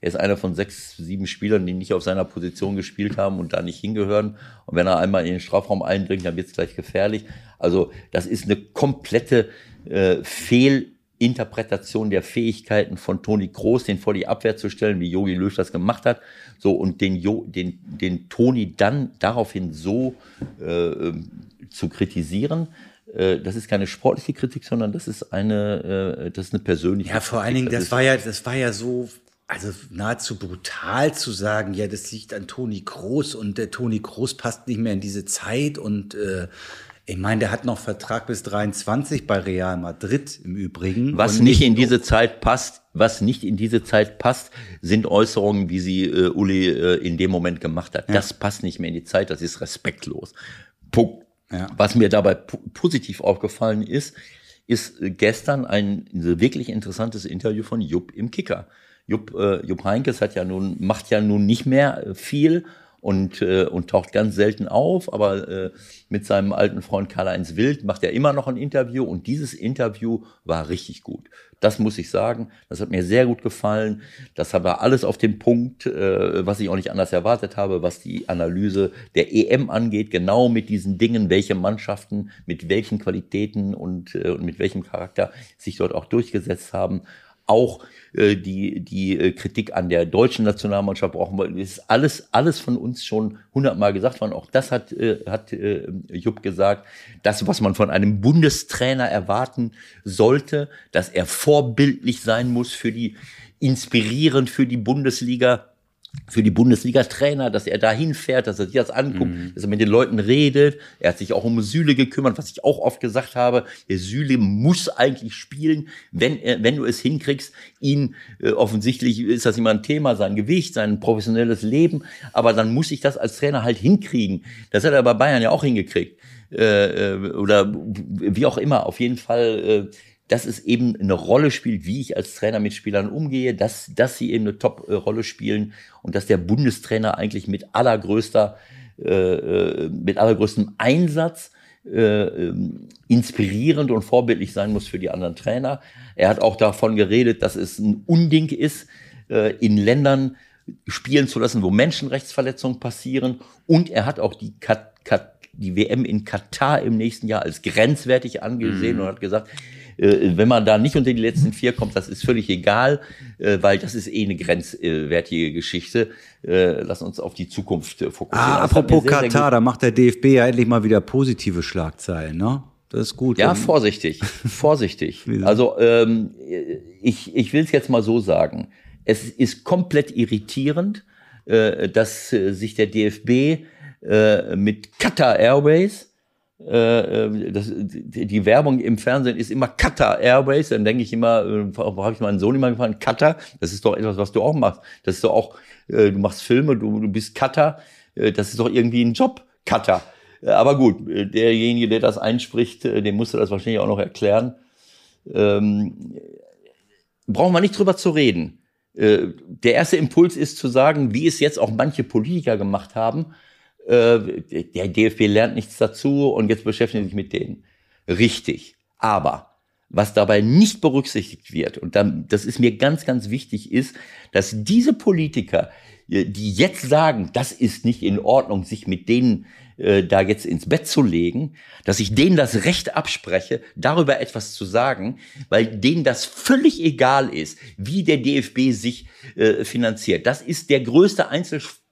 er ist einer von sechs, sieben Spielern, die nicht auf seiner Position gespielt haben und da nicht hingehören. Und wenn er einmal in den Strafraum eindringt, dann wird es gleich gefährlich. Also das ist eine komplette äh, Fehlinterpretation der Fähigkeiten von Toni Kroos, den vor die Abwehr zu stellen, wie Jogi Löw das gemacht hat. So und den, jo, den, den Toni dann daraufhin so äh, zu kritisieren, äh, das ist keine sportliche Kritik, sondern das ist eine, äh, das ist eine persönliche. Ja, vor allen Dingen, das, das war ja, das war ja so, also nahezu brutal zu sagen, ja, das liegt an Toni Groß und der Toni Groß passt nicht mehr in diese Zeit und äh, ich meine, der hat noch Vertrag bis 23 bei Real Madrid im Übrigen. Was nicht in diese Zeit passt, was nicht in diese Zeit passt, sind Äußerungen, wie sie äh, Uli äh, in dem Moment gemacht hat. Ja. Das passt nicht mehr in die Zeit, das ist respektlos. Punkt. Ja. Was mir dabei positiv aufgefallen ist, ist gestern ein wirklich interessantes Interview von Jupp im Kicker. Jupp, äh, Jupp Heinkes hat ja nun, macht ja nun nicht mehr viel und, äh, und taucht ganz selten auf, aber äh, mit seinem alten Freund Karl-Heinz Wild macht er immer noch ein Interview und dieses Interview war richtig gut. Das muss ich sagen, das hat mir sehr gut gefallen. Das war alles auf dem Punkt, äh, was ich auch nicht anders erwartet habe, was die Analyse der EM angeht, genau mit diesen Dingen, welche Mannschaften mit welchen Qualitäten und, äh, und mit welchem Charakter sich dort auch durchgesetzt haben auch äh, die, die äh, Kritik an der deutschen Nationalmannschaft brauchen wir. Das ist alles, alles von uns schon hundertmal gesagt worden. Auch das hat, äh, hat äh, Jupp gesagt. Das, was man von einem Bundestrainer erwarten sollte, dass er vorbildlich sein muss für die, inspirierend für die Bundesliga für die Bundesliga-Trainer, dass er da hinfährt, dass er sich das anguckt, mhm. dass er mit den Leuten redet. Er hat sich auch um Süle gekümmert, was ich auch oft gesagt habe. Der Süle muss eigentlich spielen, wenn er, wenn du es hinkriegst, ihn äh, offensichtlich ist das immer ein Thema, sein Gewicht, sein professionelles Leben, aber dann muss ich das als Trainer halt hinkriegen. Das hat er bei Bayern ja auch hingekriegt. Äh, äh oder wie auch immer, auf jeden Fall äh, dass es eben eine Rolle spielt, wie ich als Trainer mit Spielern umgehe, dass, dass sie eben eine Top-Rolle spielen und dass der Bundestrainer eigentlich mit allergrößter, äh, äh, mit allergrößtem Einsatz äh, ähm, inspirierend und vorbildlich sein muss für die anderen Trainer. Er hat auch davon geredet, dass es ein Unding ist, äh, in Ländern spielen zu lassen, wo Menschenrechtsverletzungen passieren. Und er hat auch die, Kat Kat die WM in Katar im nächsten Jahr als grenzwertig angesehen mhm. und hat gesagt, wenn man da nicht unter die letzten vier kommt, das ist völlig egal, äh, weil das ist eh eine grenzwertige Geschichte. Äh, lass uns auf die Zukunft fokussieren. Ah, apropos sehr, Katar, sehr da macht der DFB ja endlich mal wieder positive Schlagzeilen, ne? Das ist gut. Ja, vorsichtig, vorsichtig. Also ähm, ich, ich will es jetzt mal so sagen. Es ist komplett irritierend, äh, dass äh, sich der DFB äh, mit Qatar Airways äh, äh, das, die Werbung im Fernsehen ist immer Qatar Airways, dann denke ich immer, äh, wo habe ich meinen Sohn immer gefragt, Qatar, das ist doch etwas, was du auch machst. Das ist doch auch, äh, du machst Filme, du, du bist äh, das ist doch irgendwie ein Job, Cutter. Aber gut, derjenige, der das einspricht, dem musste das wahrscheinlich auch noch erklären. Ähm, brauchen wir nicht drüber zu reden. Der erste Impuls ist zu sagen, wie es jetzt auch manche Politiker gemacht haben, äh, der DFB lernt nichts dazu und jetzt beschäftigen sich mit denen. Richtig. Aber was dabei nicht berücksichtigt wird, und dann, das ist mir ganz, ganz wichtig, ist, dass diese Politiker, äh, die jetzt sagen, das ist nicht in Ordnung, sich mit denen äh, da jetzt ins Bett zu legen, dass ich denen das Recht abspreche, darüber etwas zu sagen, weil denen das völlig egal ist, wie der DFB sich äh, finanziert. Das ist der größte Einzelsport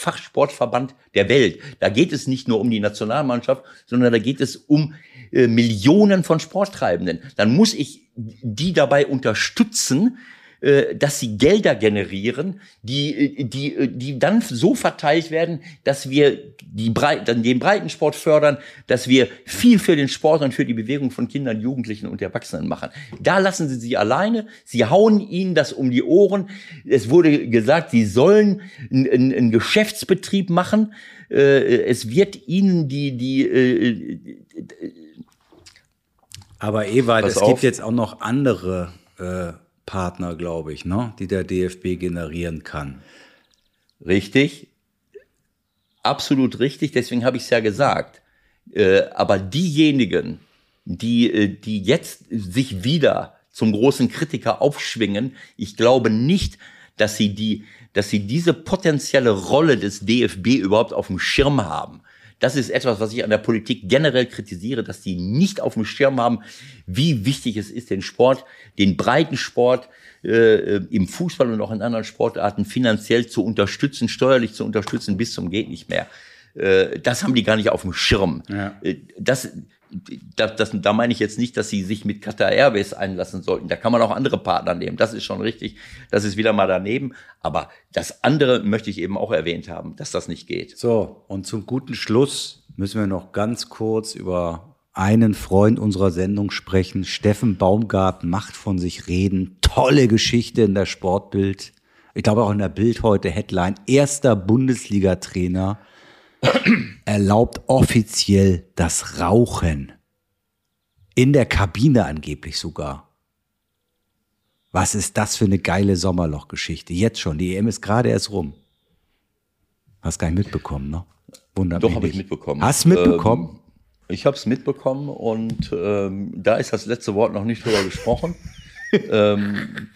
Fachsportverband der Welt. Da geht es nicht nur um die Nationalmannschaft, sondern da geht es um äh, Millionen von Sporttreibenden. Dann muss ich die dabei unterstützen, äh, dass sie Gelder generieren, die, äh, die, äh, die dann so verteilt werden, dass wir die Breit, dann den Breitensport fördern, dass wir viel für den Sport und für die Bewegung von Kindern, Jugendlichen und Erwachsenen machen. Da lassen sie sie alleine, sie hauen ihnen das um die Ohren. Es wurde gesagt, sie sollen einen, einen Geschäftsbetrieb machen. Es wird ihnen die, die, Aber Ewald, es auf. gibt jetzt auch noch andere äh, Partner, glaube ich, ne? die der DFB generieren kann. Richtig. Absolut richtig, deswegen habe ich es ja gesagt. Äh, aber diejenigen, die, äh, die jetzt sich wieder zum großen Kritiker aufschwingen, ich glaube nicht, dass sie die, dass sie diese potenzielle Rolle des DFB überhaupt auf dem Schirm haben. Das ist etwas, was ich an der Politik generell kritisiere, dass die nicht auf dem Schirm haben, wie wichtig es ist, den Sport, den breiten Sport äh, im Fußball und auch in anderen Sportarten finanziell zu unterstützen, steuerlich zu unterstützen, bis zum geht nicht mehr. Äh, das haben die gar nicht auf dem Schirm. Ja. Äh, das, das, das, da meine ich jetzt nicht, dass sie sich mit Qatar Airways einlassen sollten. Da kann man auch andere Partner nehmen. Das ist schon richtig. Das ist wieder mal daneben. Aber das andere möchte ich eben auch erwähnt haben, dass das nicht geht. So, und zum guten Schluss müssen wir noch ganz kurz über einen Freund unserer Sendung sprechen. Steffen Baumgart macht von sich reden. Tolle Geschichte in der Sportbild. Ich glaube auch in der Bild heute Headline. Erster Bundesliga-Trainer erlaubt offiziell das Rauchen. In der Kabine angeblich sogar. Was ist das für eine geile Sommerlochgeschichte? Jetzt schon. Die EM ist gerade erst rum. Hast gar nicht mitbekommen, ne? Wunderbar. Doch, habe ich mitbekommen. Hast mitbekommen? Ähm, ich habe es mitbekommen und ähm, da ist das letzte Wort noch nicht drüber gesprochen. ähm,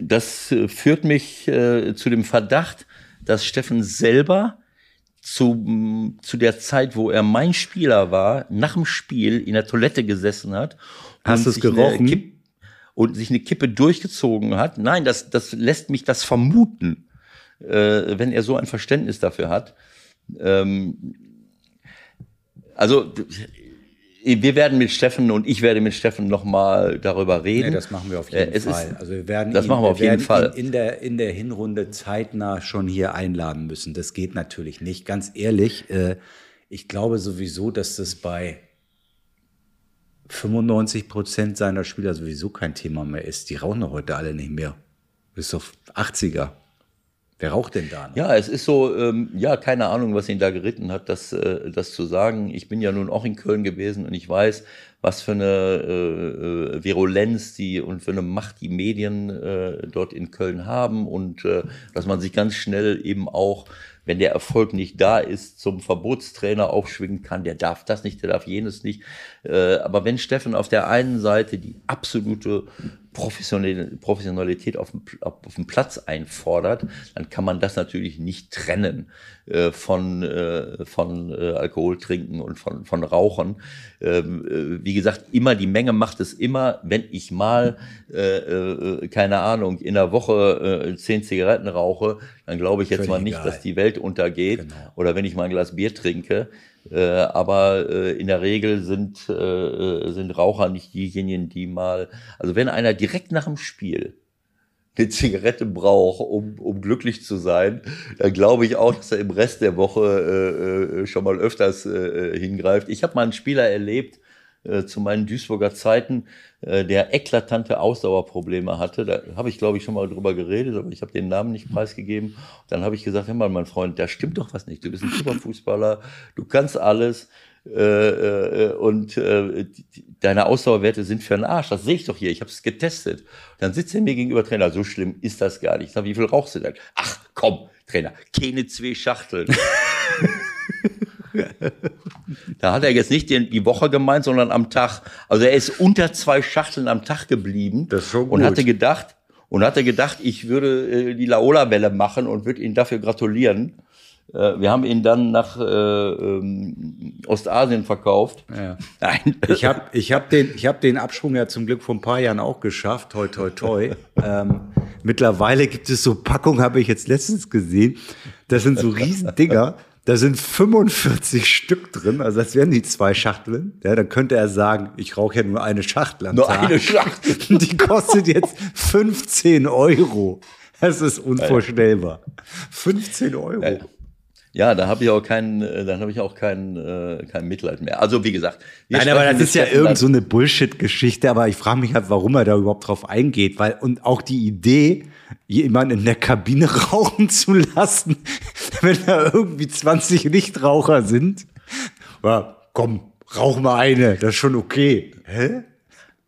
das führt mich äh, zu dem Verdacht, dass Steffen selber zu, zu der Zeit, wo er mein Spieler war, nach dem Spiel in der Toilette gesessen hat. Hast du es gerochen? Und sich eine Kippe durchgezogen hat. Nein, das, das lässt mich das vermuten, äh, wenn er so ein Verständnis dafür hat. Ähm, also wir werden mit Steffen und ich werde mit Steffen nochmal darüber reden. Nee, das machen wir auf jeden äh, Fall. Ist, also wir werden das ihn, machen wir auf wir jeden Fall. in der, in der Hinrunde zeitnah schon hier einladen müssen. Das geht natürlich nicht. Ganz ehrlich, äh, ich glaube sowieso, dass das bei 95 Prozent seiner Spieler sowieso kein Thema mehr ist. Die rauchen doch heute alle nicht mehr. Bis auf 80er. Wer raucht denn da? Noch? Ja, es ist so, ähm, ja, keine Ahnung, was ihn da geritten hat, das, äh, das zu sagen. Ich bin ja nun auch in Köln gewesen und ich weiß, was für eine äh, äh, Virulenz die und für eine Macht die Medien äh, dort in Köln haben und äh, dass man sich ganz schnell eben auch wenn der Erfolg nicht da ist, zum Verbotstrainer aufschwingen kann, der darf das nicht, der darf jenes nicht. Äh, aber wenn Steffen auf der einen Seite die absolute Professionalität auf dem, auf dem Platz einfordert, dann kann man das natürlich nicht trennen äh, von, äh, von äh, Alkohol trinken und von, von Rauchen. Ähm, äh, wie gesagt, immer die Menge macht es immer, wenn ich mal, äh, keine Ahnung, in der Woche zehn Zigaretten rauche, dann glaube ich jetzt Völlig mal nicht, egal. dass die Welt untergeht. Genau. Oder wenn ich mal ein Glas Bier trinke. Äh, aber äh, in der Regel sind, äh, sind Raucher nicht diejenigen, die mal, also wenn einer direkt nach dem Spiel eine Zigarette braucht, um, um glücklich zu sein, dann glaube ich auch, dass er im Rest der Woche äh, schon mal öfters äh, hingreift. Ich habe mal einen Spieler erlebt, äh, zu meinen Duisburger Zeiten, äh, der eklatante Ausdauerprobleme hatte. Da habe ich, glaube ich, schon mal drüber geredet, aber ich habe den Namen nicht preisgegeben. Dann habe ich gesagt, hör mal, mein Freund, da stimmt doch was nicht. Du bist ein Superfußballer, du kannst alles. Äh, äh, und äh, deine Ausdauerwerte sind für den Arsch. Das sehe ich doch hier. Ich habe es getestet. Dann sitzt er mir gegenüber Trainer. So schlimm ist das gar nicht. Ich sag, wie viel rauchst du denn? Ach, komm, Trainer, keine zwei Schachteln. da hat er jetzt nicht die Woche gemeint, sondern am Tag. Also er ist unter zwei Schachteln am Tag geblieben das ist schon gut. und hatte gedacht, und hatte gedacht, ich würde äh, die Laola-Welle machen und würde ihn dafür gratulieren. Äh, wir haben ihn dann nach äh, ähm, Ostasien verkauft. Ja. Nein. Ich habe ich hab den, ich hab den Absprung ja zum Glück vor ein paar Jahren auch geschafft. Toi, toi, toi. ähm, mittlerweile gibt es so Packungen, habe ich jetzt letztens gesehen. Das sind so riesen Dinger. Da sind 45 Stück drin, also das wären die zwei Schachteln. Ja, dann könnte er sagen, ich rauche ja nur eine Schachtel am nur Tag. Nur eine Schachtel. Die kostet jetzt 15 Euro. Das ist unvorstellbar. 15 Euro. Ja, da habe ich auch keinen, äh, dann habe ich auch kein, äh, kein Mitleid mehr. Also wie gesagt. Nein, aber das ist ja irgend so eine Bullshit-Geschichte, aber ich frage mich halt, warum er da überhaupt drauf eingeht, weil und auch die Idee, jemanden in der Kabine rauchen zu lassen, wenn da irgendwie 20 Nichtraucher sind. Ja, komm, rauch mal eine, das ist schon okay. Hä?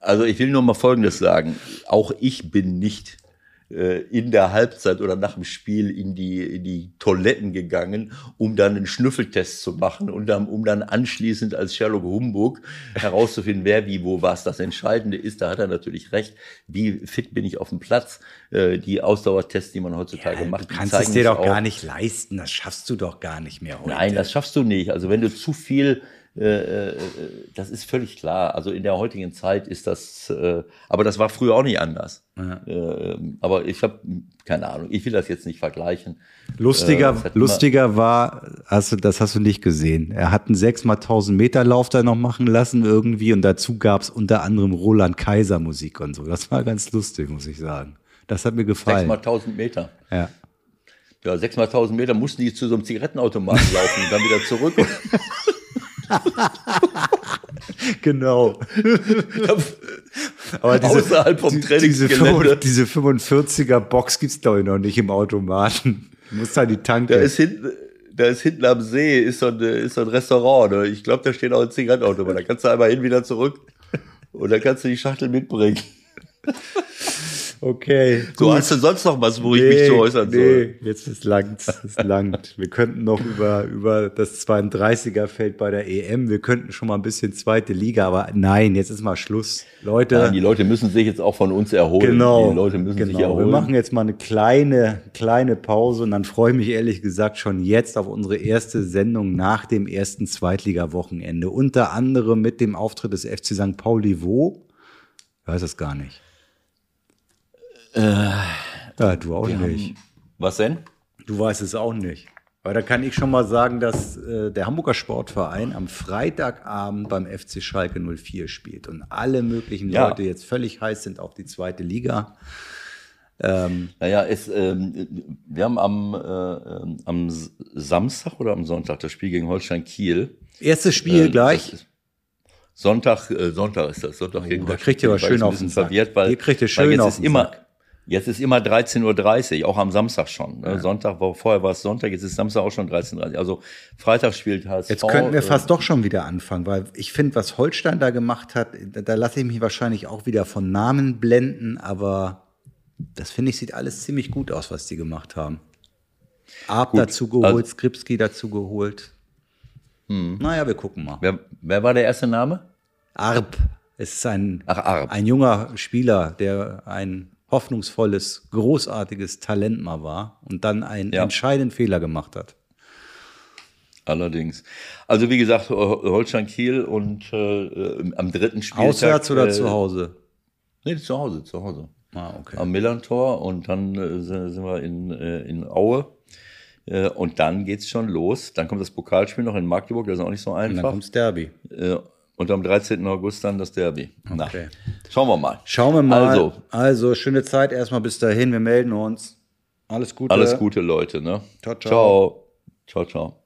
Also ich will nur mal Folgendes sagen. Auch ich bin nicht in der Halbzeit oder nach dem Spiel in die, in die Toiletten gegangen, um dann einen Schnüffeltest zu machen und dann, um dann anschließend als Sherlock Humbug herauszufinden, wer wie wo was. Das Entscheidende ist, da hat er natürlich recht, wie fit bin ich auf dem Platz. Äh, die Ausdauertests, die man heutzutage Ja, macht, du kannst es dir doch auch- gar nicht leisten, das schaffst du doch gar nicht mehr heute. Nein, das schaffst du nicht. Also wenn du zu viel, äh, äh, das ist völlig klar. Also in der heutigen Zeit ist das, äh, aber das war früher auch nicht anders. Äh, aber ich habe keine Ahnung. Ich will das jetzt nicht vergleichen. Lustiger, Äh, lustiger war, hast du, das hast du nicht gesehen. Er hat einen 6 mal 1000 Meter Lauf da noch machen lassen irgendwie und dazu gab es unter anderem Roland Kaiser Musik und so. Das war ganz lustig, muss ich sagen. Das hat mir gefallen. mal 1000 Meter. Ja. Ja, sechs mal 1000 Meter mussten die zu so einem Zigarettenautomaten laufen und dann wieder zurück. Genau. Aber diese, Außerhalb vom Trainingsgelände. 45 diese 45er Box gibt's glaube ich noch nicht im Automaten. Du musst da die Tanke. Da ist hinten, da ist hinten am See ist so ein, ist so ein Restaurant. Ne? Ich glaube, da steht auch ein Zigarettenautomat. Da kannst du einmal hin, wieder zurück. Und dann kannst du die Schachtel mitbringen. Okay. So, hast du sonst noch was, wo ich mich zu äußern soll? Nee, jetzt ist langt, ist langt. Wir könnten noch über, über das 32er Feld bei der EM, wir könnten schon mal ein bisschen zweite Liga, aber nein, jetzt ist mal Schluss. Leute, Nein, die Leute müssen sich jetzt auch von uns erholen. genau, Die Leute müssen sich genau. Wir erholen. machen jetzt mal eine kleine, kleine Pause und dann freue ich mich ehrlich gesagt schon jetzt auf unsere erste Sendung nach dem ersten Zweitliga-Wochenende. Unter anderem mit dem Auftritt des FC St. Pauli wo? Ich weiß es gar nicht. Ja, du auch nicht. was denn? Du weißt es auch nicht. Aber da kann ich schon mal sagen, dass äh, der Hamburger Sportverein am Freitagabend beim FC Schalke 04 spielt und alle möglichen Ja. Leute jetzt völlig heiß sind auf die zweite Liga. Naja, es, ähm, wir haben am, äh, ähm, am Samstag oder am Sonntag das Spiel gegen Holstein Kiel. Erstes Spiel Äh, gleich. ist- Sonntag, äh, Sonntag ist das. Sonntag gegen Oh, da kriegt ihr aber schön auf den Sack. verwirrt, weil, Ihr kriegt ihr weil schön jetzt auf ist den immer, Sack. Jetzt ist immer 13.30 Uhr, auch am Samstag schon. Ne? Sonntag, war, vorher war es Sonntag, jetzt ist Samstag auch schon 13.30 Uhr. Also Freitag spielt HSV. Jetzt könnten wir äh, fast doch schon wieder anfangen, weil ich finde, was Holstein da gemacht hat, da, da lasse ich mich wahrscheinlich auch wieder von Namen blenden, aber das finde ich sieht alles ziemlich gut aus, was die gemacht haben. Ab dazu geholt, also- Skripski dazu geholt. Naja, wir gucken mal. Wer, wer war der erste Name? Arp. Es ist ein, Ach, Arp. ein junger Spieler, der ein hoffnungsvolles, großartiges Talent mal war und dann einen Ja. entscheidenden Fehler gemacht hat. Allerdings. Also wie gesagt, Holstein Kiel und äh, äh, am dritten Spieltag. Auswärts oder äh, zu Hause? Nee, zu Hause, zu Hause. Ah, okay. Am Millantor und dann äh, sind wir in, äh, in Aue. Äh, und dann geht's schon los. Dann kommt das Pokalspiel noch in Magdeburg, das ist auch nicht so Und dann einfach. kommt's Derby. Und am 13. August dann das Derby. Na, Okay. schauen wir mal. Schauen wir mal. Also. also schöne Zeit erstmal bis dahin. Wir melden uns. Alles Gute. Alles Gute, Leute. Ne? Ciao, ciao. Ciao, ciao. ciao.